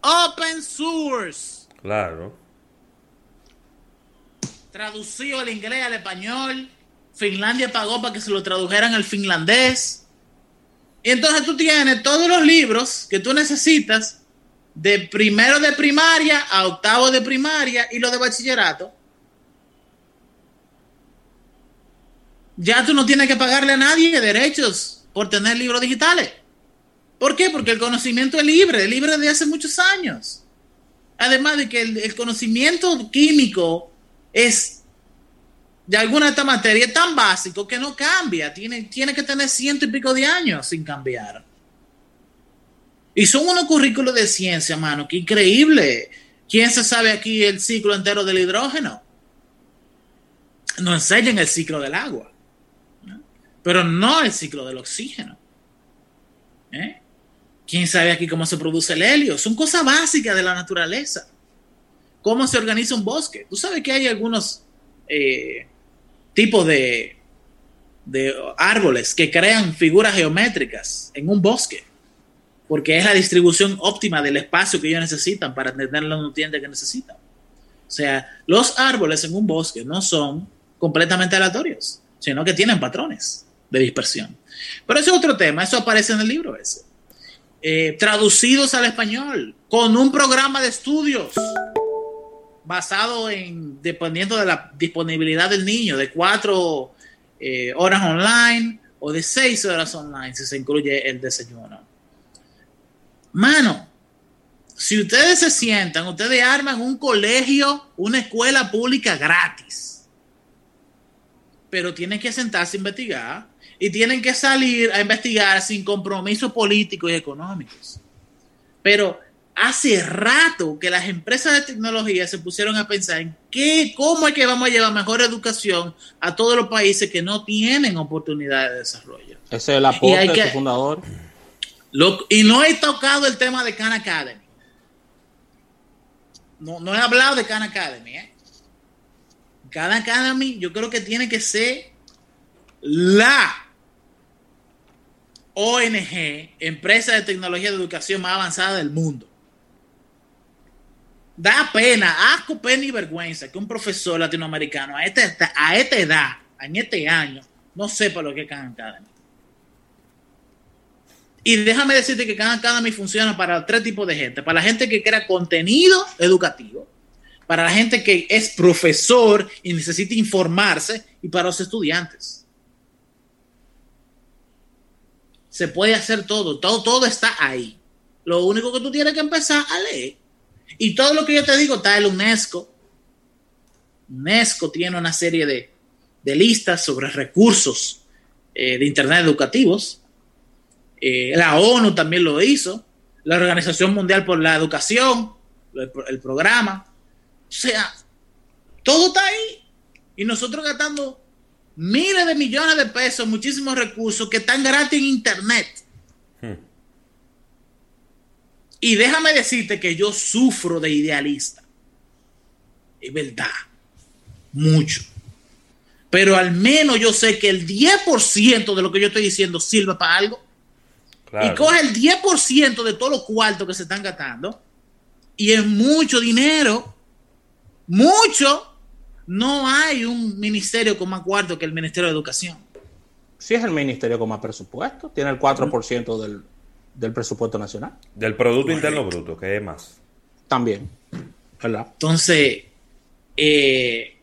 Open source. Claro. Traducido al inglés, al español. Finlandia pagó para que se lo tradujeran al finlandés. Y entonces tú tienes todos los libros que tú necesitas de primero de primaria a octavo de primaria y lo de bachillerato. Ya tú no tienes que pagarle a nadie derechos por tener libros digitales. ¿Por qué? Porque el conocimiento es libre, es libre de hace muchos años. Además de que el, conocimiento químico es de alguna de estas materias tan básico que no cambia, tiene, tiene que tener ciento y pico de años sin cambiar. Y son unos currículos de ciencia, mano, que increíble. ¿Quién se sabe aquí el ciclo entero del hidrógeno? Nos enseñan el ciclo del agua pero no el ciclo del oxígeno. ¿Eh? ¿Quién sabe aquí cómo se produce el helio? Son cosas básicas de la naturaleza. ¿Cómo se organiza un bosque? Tú sabes que hay algunos eh, tipos de, de árboles que crean figuras geométricas en un bosque, porque es la distribución óptima del espacio que ellos necesitan para tener los nutrientes que necesitan. O sea, los árboles en un bosque no son completamente aleatorios, sino que tienen patrones de dispersión. Pero ese es otro tema, eso aparece en el libro ese. Eh, traducidos al español, con un programa de estudios basado en, dependiendo de la disponibilidad del niño, de cuatro eh, horas online o de seis horas online, si se incluye el desayuno. Mano, si ustedes se sientan, ustedes arman un colegio, una escuela pública gratis, pero tienen que sentarse a investigar y tienen que salir a investigar sin compromisos políticos y económicos. Pero hace rato que las empresas de tecnología se pusieron a pensar en qué, cómo es que vamos a llevar mejor educación a todos los países que no tienen oportunidades de desarrollo. Ese es el aporte de su fundador. Y no he tocado el tema de Khan Academy. No, no he hablado de Khan Academy. ¿eh? Khan Academy yo creo que tiene que ser la ONG, empresa de tecnología de educación más avanzada del mundo. Da pena, asco, pena y vergüenza que un profesor latinoamericano a esta, a esta edad, en este año, no sepa lo que es Khan Academy. Y déjame decirte que Khan Academy funciona para tres tipos de gente. Para la gente que crea contenido educativo, para la gente que es profesor y necesita informarse, y para los estudiantes. Se puede hacer todo, todo, todo está ahí. Lo único que tú tienes que empezar a leer. Y todo lo que yo te digo está en UNESCO. UNESCO tiene una serie de, listas sobre recursos eh, de Internet educativos. Eh, la ONU también lo hizo. La Organización Mundial por la Educación, el programa. O sea, todo está ahí. Y nosotros gastando miles de millones de pesos, muchísimos recursos que están gratis en Internet. Hmm. Y déjame decirte que yo sufro de idealista. Es verdad. Mucho. Pero al menos yo sé que el 10% de lo que yo estoy diciendo sirve para algo. Y coge el 10% de todos los cuartos que se están gastando. Y es mucho dinero. Mucho no hay un ministerio con más cuarto que el Ministerio de Educación. Sí es el ministerio con más presupuesto, tiene el 4% del, del presupuesto nacional. Del Producto Interno Bruto, que es más. También, ¿verdad? Entonces, eh,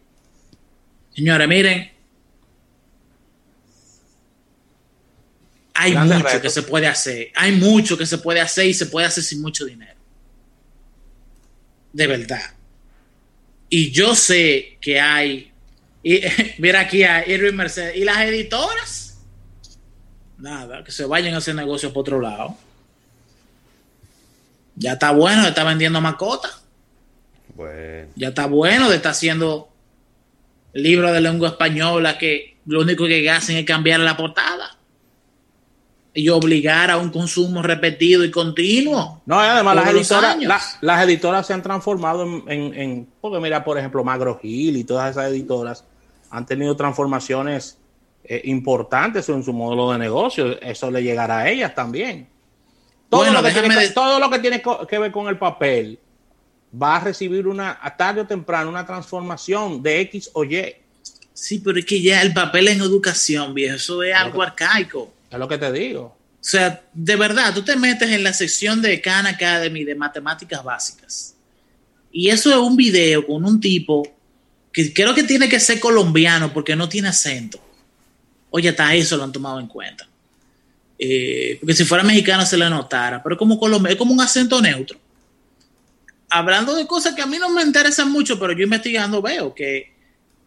señora, miren, hay mucho que se puede hacer, hay mucho que se puede hacer y se puede hacer sin mucho dinero. De verdad. Y yo sé que hay, y, mira aquí a Irving Mercedes, y las editoras, nada, que se vayan a hacer negocios por otro lado. Ya está bueno de estar vendiendo mascotas. Bueno. Ya está bueno de estar haciendo libros de lengua española que lo único que hacen es cambiar la portada y obligar a un consumo repetido y continuo. No, además las editoras, las editoras se han transformado en, porque mira, por ejemplo, Magro Gil y todas esas editoras han tenido transformaciones eh, importantes en su modelo de negocio. Eso le llegará a ellas también. Todo, lo, que tiene, todo lo que tiene que ver con el papel va a recibir una, a tarde o temprano, una transformación de X o Y. Sí, pero es que ya el papel en educación, viejo, eso es algo arcaico. Es lo que te digo. O sea, de verdad, tú te metes en la sección de Khan Academy de matemáticas básicas. Y eso es un video con un tipo que creo que tiene que ser colombiano porque no tiene acento. Oye, hasta eso lo han tomado en cuenta. Eh, porque si fuera mexicano se le notara, pero como es como un acento neutro. Hablando de cosas que a mí no me interesan mucho, pero yo investigando veo que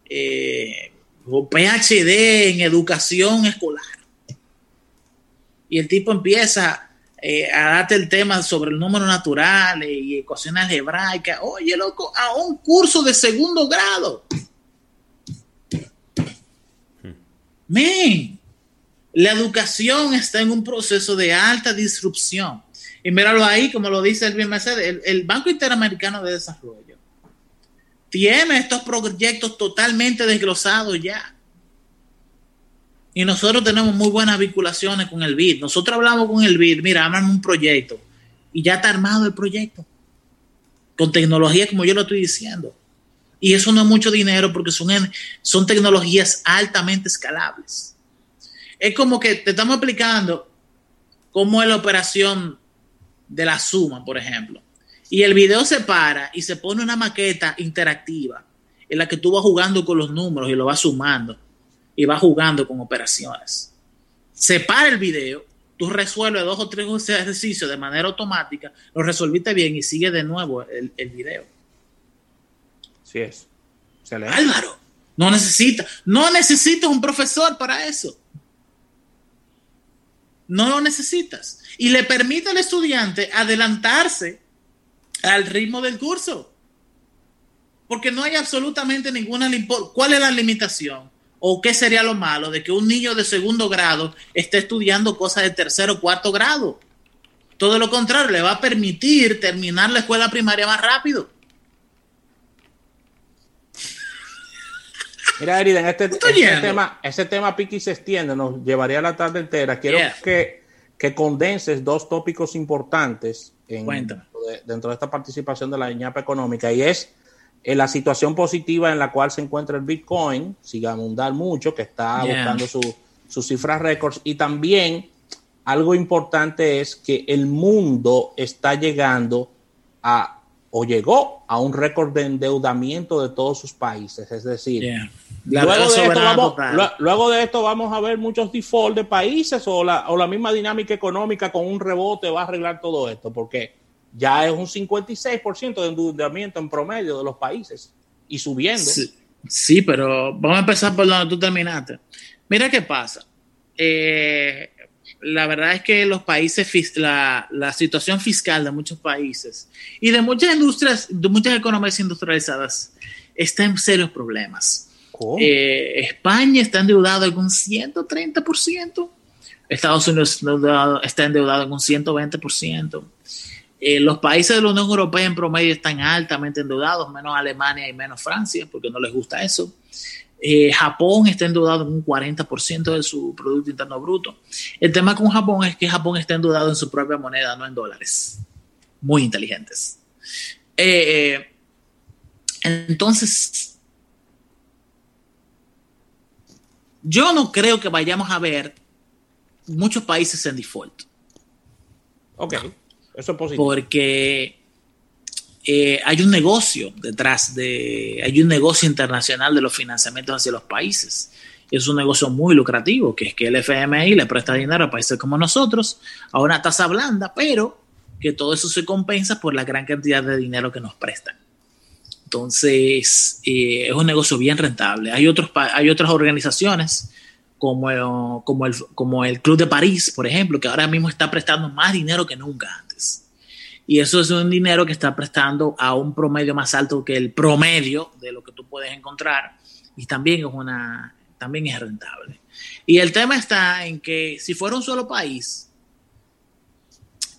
eh, PhD en educación escolar y el tipo empieza eh, a darte el tema sobre el número natural y ecuaciones algebraicas. Oye, loco, a un curso de segundo grado. Men, la educación está en un proceso de alta disrupción. Y míralo ahí, como lo dice el Mercedes, el, el Banco Interamericano de Desarrollo tiene estos proyectos totalmente desglosados ya. Y nosotros tenemos muy buenas vinculaciones con el BID. Nosotros hablamos con el BID, mira, hagan un proyecto. Y ya está armado el proyecto. Con tecnología como yo lo estoy diciendo. Y eso no es mucho dinero porque son, son tecnologías altamente escalables. Es como que te estamos explicando cómo es la operación de la suma, por ejemplo. Y el video se para y se pone una maqueta interactiva en la que tú vas jugando con los números y lo vas sumando y va jugando con operaciones. Separa el video, tú resuelves dos o tres ejercicios de manera automática, lo resolviste bien y sigue de nuevo el, el video. Sí es. Álvaro, no necesita, no necesitas un profesor para eso. No lo necesitas. Y le permite al estudiante adelantarse al ritmo del curso. Porque no hay absolutamente ninguna... ¿Cuál es la limitación? ¿O qué sería lo malo de que un niño de segundo grado esté estudiando cosas de tercero o cuarto grado? Todo lo contrario, le va a permitir terminar la escuela primaria más rápido. Mira, Eriden, este, este tema, ese tema Piqui se extiende, nos llevaría la tarde entera. Quiero que que condenses dos tópicos importantes dentro, de, esta participación de la ñapa económica y es en la situación positiva en la cual se encuentra el Bitcoin, sigue a abundar mucho, que está buscando sus cifras récords. Y también algo importante es que el mundo está llegando a o llegó a un récord de endeudamiento de todos sus países. Es decir, luego, de esto vamos, a ver muchos default de países o la, o la misma dinámica económica con un rebote va a arreglar todo esto, porque ya es un 56% de endeudamiento en promedio de los países y subiendo. Sí, pero vamos a empezar por donde tú terminaste. Mira qué pasa. Eh, la verdad es que los países, la, la, situación fiscal de muchos países y de muchas industrias, de muchas economías industrializadas, está en serios problemas. Eh, España está endeudado en un 130%, Estados Unidos está endeudado en un 120%. Eh, los países de la Unión Europea en promedio están altamente endeudados, menos Alemania y menos Francia, porque no les gusta eso. Eh, Japón está endeudado en un 40% de su Producto Interno Bruto. El tema con Japón es que Japón está endeudado en su propia moneda, no en dólares. Muy inteligentes. Eh, entonces, yo no creo que vayamos a ver muchos países en default. Ok, eso es positivo. Porque eh, hay un negocio detrás de, hay un negocio internacional de los financiamientos hacia los países. Es un negocio muy lucrativo, que es que el FMI le presta dinero a países como nosotros a una tasa blanda, pero que todo eso se compensa por la gran cantidad de dinero que nos prestan. Entonces, eh, es un negocio bien rentable. Hay, otros, hay otras organizaciones como como, el, como el Club de París, por ejemplo, que ahora mismo está prestando más dinero que nunca antes. Y eso es un dinero que está prestando a un promedio más alto que el promedio de lo que tú puedes encontrar. Y también es, una, también es rentable. Y el tema está en que si fuera un solo país,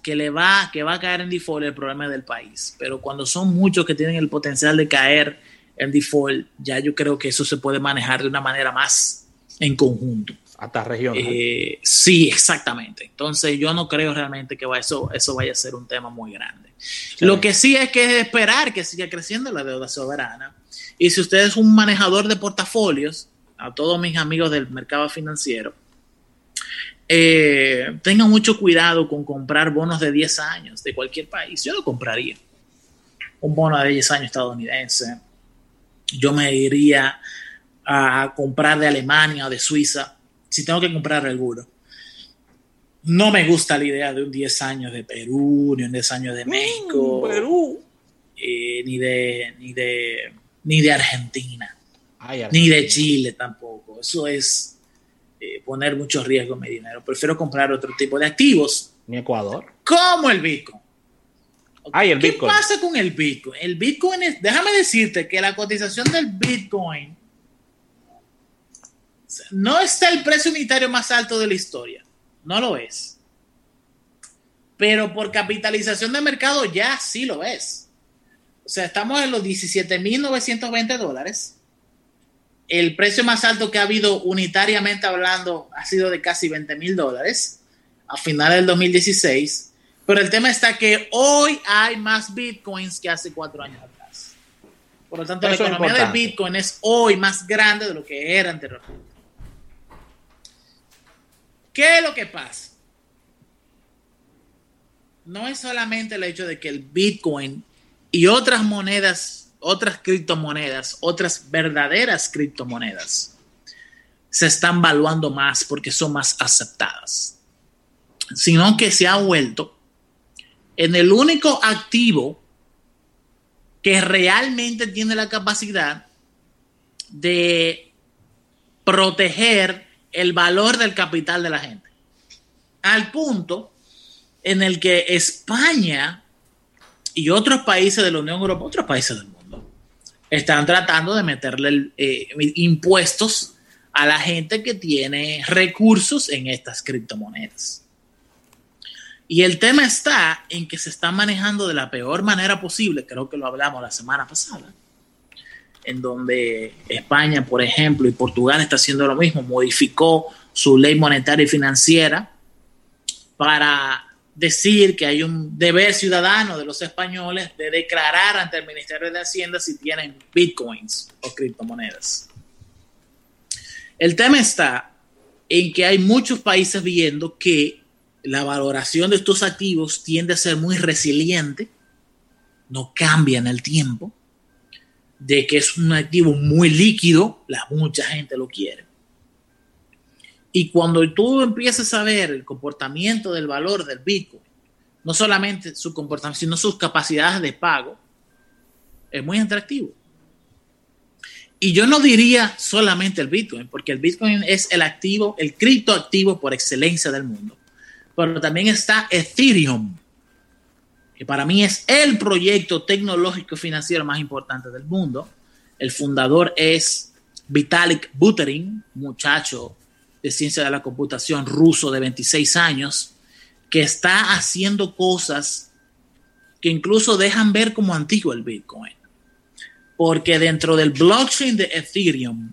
que le va, que va a caer en default el problema del país. Pero cuando son muchos que tienen el potencial de caer en default, ya yo creo que eso se puede manejar de una manera más en conjunto hasta regiones. Eh, sí, exactamente. Entonces yo no creo realmente que eso, eso vaya a ser un tema muy grande. Lo que sí es que es esperar que siga creciendo la deuda soberana. Y si usted es un manejador de portafolios, a todos mis amigos del mercado financiero, eh, tengan mucho cuidado con comprar bonos de 10 años de cualquier país. Yo lo compraría. Un bono de 10 años estadounidense. Yo me iría a comprar de Alemania o de Suiza si tengo que comprar alguno. No me gusta la idea de un 10 años de Perú, ni un 10 años de mm, México. Perú. Eh, ni, de, ni, de, ni de Argentina. ni de Chile tampoco. Eso es eh, poner mucho riesgo en mi dinero. Prefiero comprar otro tipo de activos. Ni Ecuador. Como el Bitcoin. el ¿Qué pasa con el Bitcoin? El Bitcoin es, déjame decirte que la cotización del Bitcoin no está el precio unitario más alto de la historia. No lo es. Pero por capitalización de mercado ya sí lo es. O sea, estamos en los 17.920 dólares. El precio más alto que ha habido unitariamente hablando ha sido de casi 20 mil dólares a finales del 2016. Pero el tema está que hoy hay más bitcoins que hace cuatro años atrás. Por lo tanto, la economía del bitcoin es hoy más grande de lo que era anteriormente. ¿Qué es lo que pasa? No es solamente el hecho de que el Bitcoin y otras monedas, otras criptomonedas, otras verdaderas criptomonedas, se están valuando más porque son más aceptadas, sino que se ha vuelto en el único activo que realmente tiene la capacidad de proteger el valor del capital de la gente. Al punto en el que España y otros países de la Unión Europea, otros países del mundo, están tratando de meterle eh, impuestos a la gente que tiene recursos en estas criptomonedas. Y el tema está en que se está manejando de la peor manera posible, creo que lo hablamos la semana pasada en donde España, por ejemplo, y Portugal está haciendo lo mismo, modificó su ley monetaria y financiera para decir que hay un deber ciudadano de los españoles de declarar ante el Ministerio de Hacienda si tienen bitcoins o criptomonedas. El tema está en que hay muchos países viendo que la valoración de estos activos tiende a ser muy resiliente, no cambia en el tiempo, de que es un activo muy líquido, la mucha gente lo quiere. Y cuando tú empiezas a ver el comportamiento del valor del Bitcoin, no solamente su comportamiento, sino sus capacidades de pago, es muy atractivo. Y yo no diría solamente el Bitcoin, porque el Bitcoin es el activo, el criptoactivo por excelencia del mundo. Pero también está Ethereum, que para mí es el proyecto tecnológico financiero más importante del mundo. El fundador es Vitalik Buterin, muchacho de ciencia de la computación ruso de 26 años, que está haciendo cosas que incluso dejan ver como antiguo el Bitcoin porque dentro del blockchain de Ethereum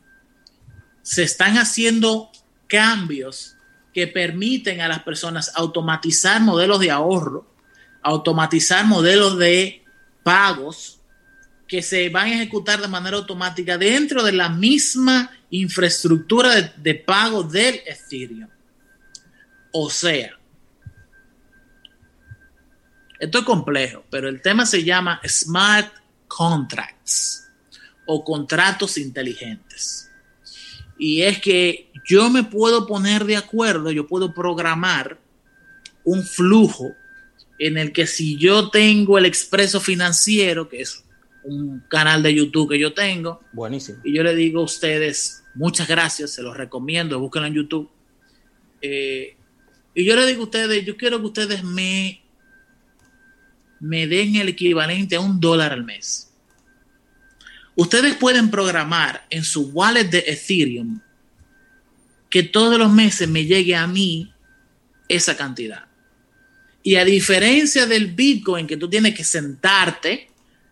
se están haciendo cambios que permiten a las personas automatizar modelos de ahorro, automatizar modelos de pagos que se van a ejecutar de manera automática dentro de la misma infraestructura de, pago del Ethereum. O sea, esto es complejo, pero el tema se llama Smart contracts o contratos inteligentes. Y es que yo me puedo poner de acuerdo, yo puedo programar un flujo en el que si yo tengo el expreso financiero, que es un canal de YouTube que yo tengo, buenísimo. Y yo le digo a ustedes, muchas gracias, se los recomiendo, búsquenlo en YouTube. Eh, y yo le digo a ustedes, yo quiero que ustedes me me den el equivalente a un dólar al mes. Ustedes pueden programar en su wallet de Ethereum que todos los meses me llegue a mí esa cantidad. Y a diferencia del Bitcoin, que tú tienes que sentarte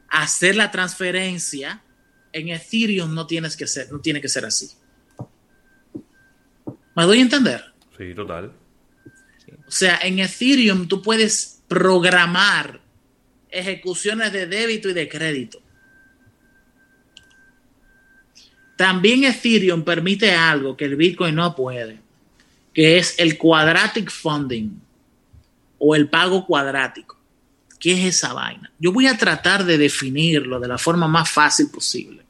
a hacer la transferencia, en Ethereum no tienes que ser, no tiene que ser así. ¿Me doy a entender? Sí, total. O sea, en Ethereum tú puedes programar ejecuciones de débito y de crédito. También Ethereum permite algo que el Bitcoin no puede, que es el quadratic funding o el pago cuadrático. ¿Qué es esa vaina? Yo voy a tratar de definirlo de la forma más fácil posible.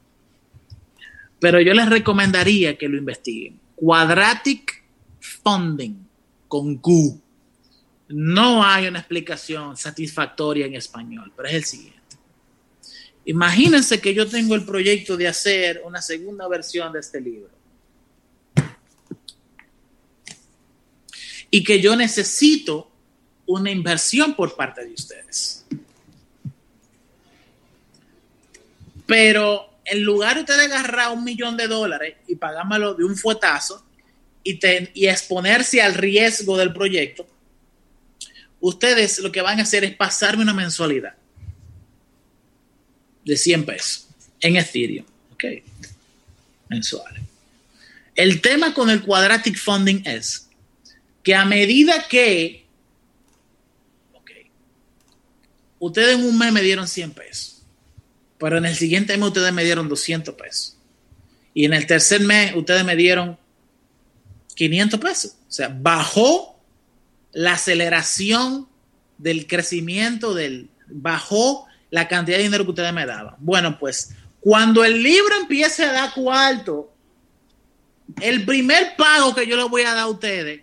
Pero yo les recomendaría que lo investiguen. Quadratic funding con Q no hay una explicación satisfactoria en español, pero es el siguiente. Imagínense que yo tengo el proyecto de hacer una segunda versión de este libro. Y que yo necesito una inversión por parte de ustedes. Pero en lugar de ustedes agarrar un millón de dólares y pagármelo de un fuetazo y, y exponerse al riesgo del proyecto, ustedes lo que van a hacer es pasarme una mensualidad de 100 pesos en Ethereum. Ok. Mensuales. El tema con el quadratic funding es que a medida que ok, ustedes en un mes me dieron 100 pesos, pero en el siguiente mes ustedes me dieron 200 pesos. Y en el tercer mes ustedes me dieron 500 pesos. O sea, bajó la aceleración del crecimiento del bajó la cantidad de dinero que ustedes me daban. Bueno, pues cuando el libro empiece a dar cuarto, el primer pago que yo le voy a dar a ustedes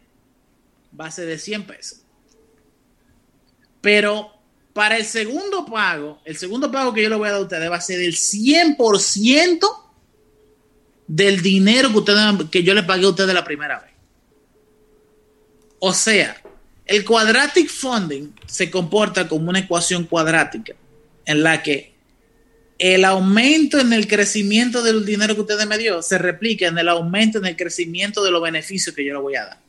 va a ser de 100 pesos. Pero para el segundo pago, el segundo pago que yo le voy a dar a ustedes va a ser del 100% del dinero que, que yo le pagué a ustedes la primera vez. O sea, el quadratic funding se comporta como una ecuación cuadrática en la que el aumento en el crecimiento del dinero que ustedes me dio se replica en el aumento en el crecimiento de los beneficios que yo le voy a dar.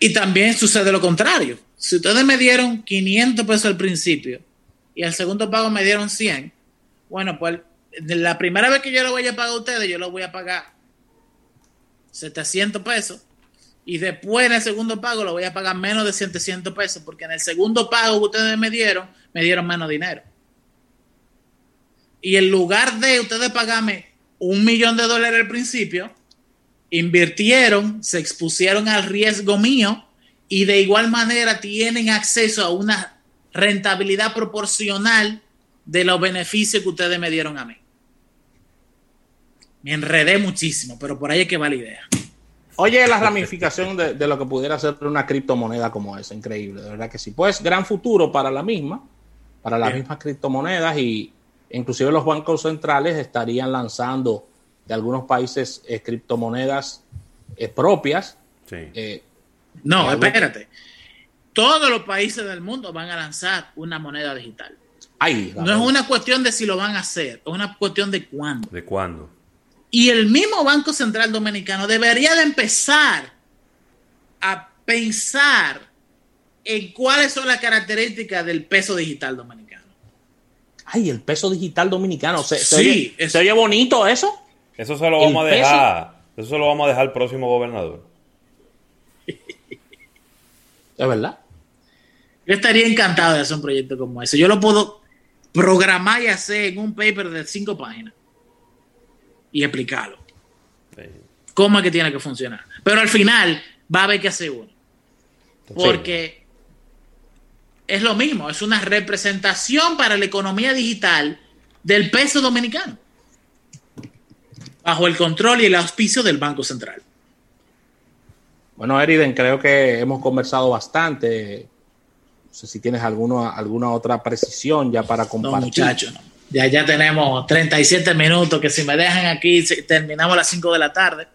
Y también sucede lo contrario. Si ustedes me dieron 500 pesos al principio y al segundo pago me dieron 100, bueno, pues la primera vez que yo le voy a pagar a ustedes, yo lo voy a pagar 700 pesos y después en el segundo pago lo voy a pagar menos de 700 pesos, porque en el segundo pago que ustedes me dieron, me dieron menos dinero. Y en lugar de ustedes pagarme un millón de dólares al principio, invirtieron, se expusieron al riesgo mío y de igual manera tienen acceso a una rentabilidad proporcional de los beneficios que ustedes me dieron a mí. Me enredé muchísimo, pero por ahí es que va la idea. Oye, la ramificación de, lo que pudiera ser una criptomoneda como esa, increíble, de verdad que sí. Pues gran futuro para la misma, para las mismas criptomonedas y inclusive los bancos centrales estarían lanzando de algunos países eh, criptomonedas eh, propias. Eh, no, espérate. Todos los países del mundo van a lanzar una moneda digital. no es una cuestión de si lo van a hacer, es una cuestión de cuándo. ¿De cuándo? Y el mismo Banco Central Dominicano debería de empezar a pensar en cuáles son las características del peso digital dominicano. Ay, el peso digital dominicano. ¿Se, sí, oye, ¿se oye bonito eso? Eso se lo vamos a dejar. Eso se lo vamos a dejar al próximo gobernador. ¿Es verdad? Yo estaría encantado de hacer un proyecto como ese. Yo lo puedo programar y hacer en un paper de cinco páginas y explicarlo. ¿Cómo es que tiene que funcionar? Pero al final va a haber que hacer uno. Porque es lo mismo, es una representación para la economía digital del peso dominicano, bajo el control y el auspicio del Banco Central. Bueno, Eriden, creo que hemos conversado bastante. No sé si tienes alguna, alguna otra precisión ya para compartir. No, muchacho, no. Ya, ya tenemos 37 minutos que si me dejan aquí terminamos a las 5 de la tarde.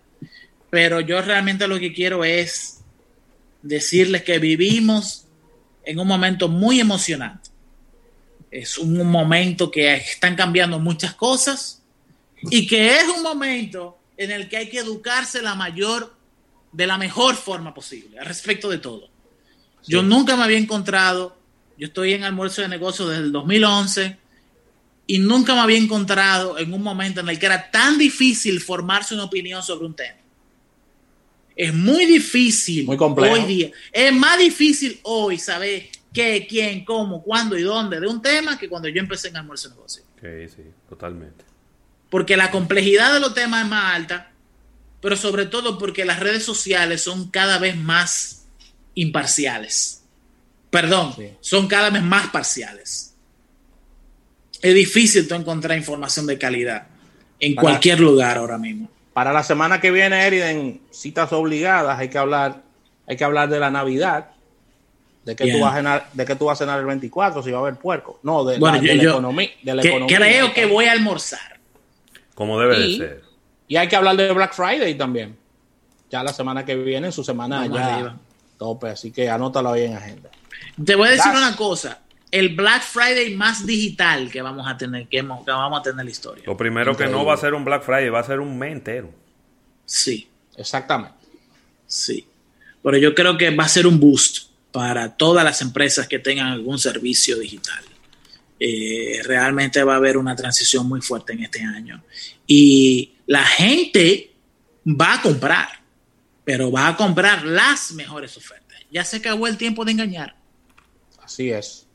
Pero yo realmente lo que quiero es decirles que vivimos en un momento muy emocionante. Es un momento que están cambiando muchas cosas y que es un momento en el que hay que educarse la mayor, de la mejor forma posible, al respecto de todo. Yo nunca me había encontrado, yo estoy en almuerzo de negocios desde el 2011, y nunca me había encontrado en un momento en el que era tan difícil formarse una opinión sobre un tema. Es muy difícil muy complejo. hoy día. Es más difícil hoy saber qué, quién, cómo, cuándo y dónde de un tema que cuando yo empecé en almuerzo de negocio. Sí, sí, totalmente. Porque la complejidad de los temas es más alta, pero sobre todo porque las redes sociales son cada vez más imparciales. Perdón, son cada vez más parciales es difícil tú encontrar información de calidad en cualquier lugar ahora mismo. Para la semana que viene, Eriden, citas obligadas, hay que hablar, hay que hablar de la Navidad, de que, tú vas a cenar, de que tú vas a cenar el 24, si va a haber puerco. No, de, la, economía, Creo que voy a almorzar. Como debe de ser. Y hay que hablar de Black Friday también. Ya la semana que viene, en su semana ya tope, así que anótalo ahí en agenda. Te voy a decir una cosa el Black Friday más digital que vamos a tener, que, vamos a tener la historia. Lo primero que no va a ser un Black Friday, va a ser un mes entero. Sí. Exactamente. Sí. Pero yo creo que va a ser un boost para todas las empresas que tengan algún servicio digital. Eh, realmente va a haber una transición muy fuerte en este año. Y la gente va a comprar, pero va a comprar las mejores ofertas. Ya se acabó el tiempo de engañar. Así es.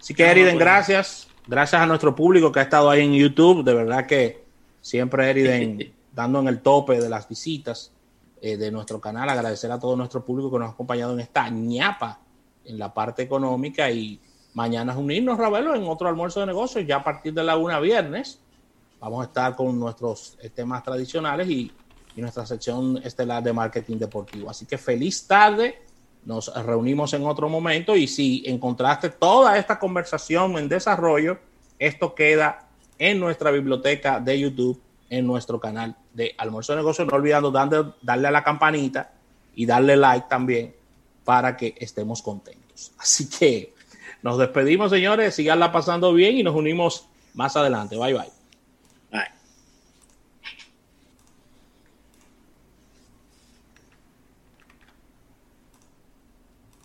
Así que, Eriden, gracias. Gracias a nuestro público que ha estado ahí en YouTube. De verdad que siempre Eriden dando en el tope de las visitas eh, de nuestro canal. Agradecer a todo nuestro público que nos ha acompañado en esta ñapa en la parte económica y mañana es unirnos, Ravelo, en otro almuerzo de negocios, ya a partir de la una viernes. Vamos a estar con nuestros temas tradicionales y, y nuestra sección estelar de marketing deportivo. Así que feliz tarde nos reunimos en otro momento y si encontraste toda esta conversación en desarrollo, esto queda en nuestra biblioteca de YouTube, en nuestro canal de Almuerzo de Negocios. No olvidando darle, darle a la campanita y darle like también para que estemos contentos. Así que nos despedimos, señores. Siganla pasando bien y nos unimos más adelante. Bye, bye.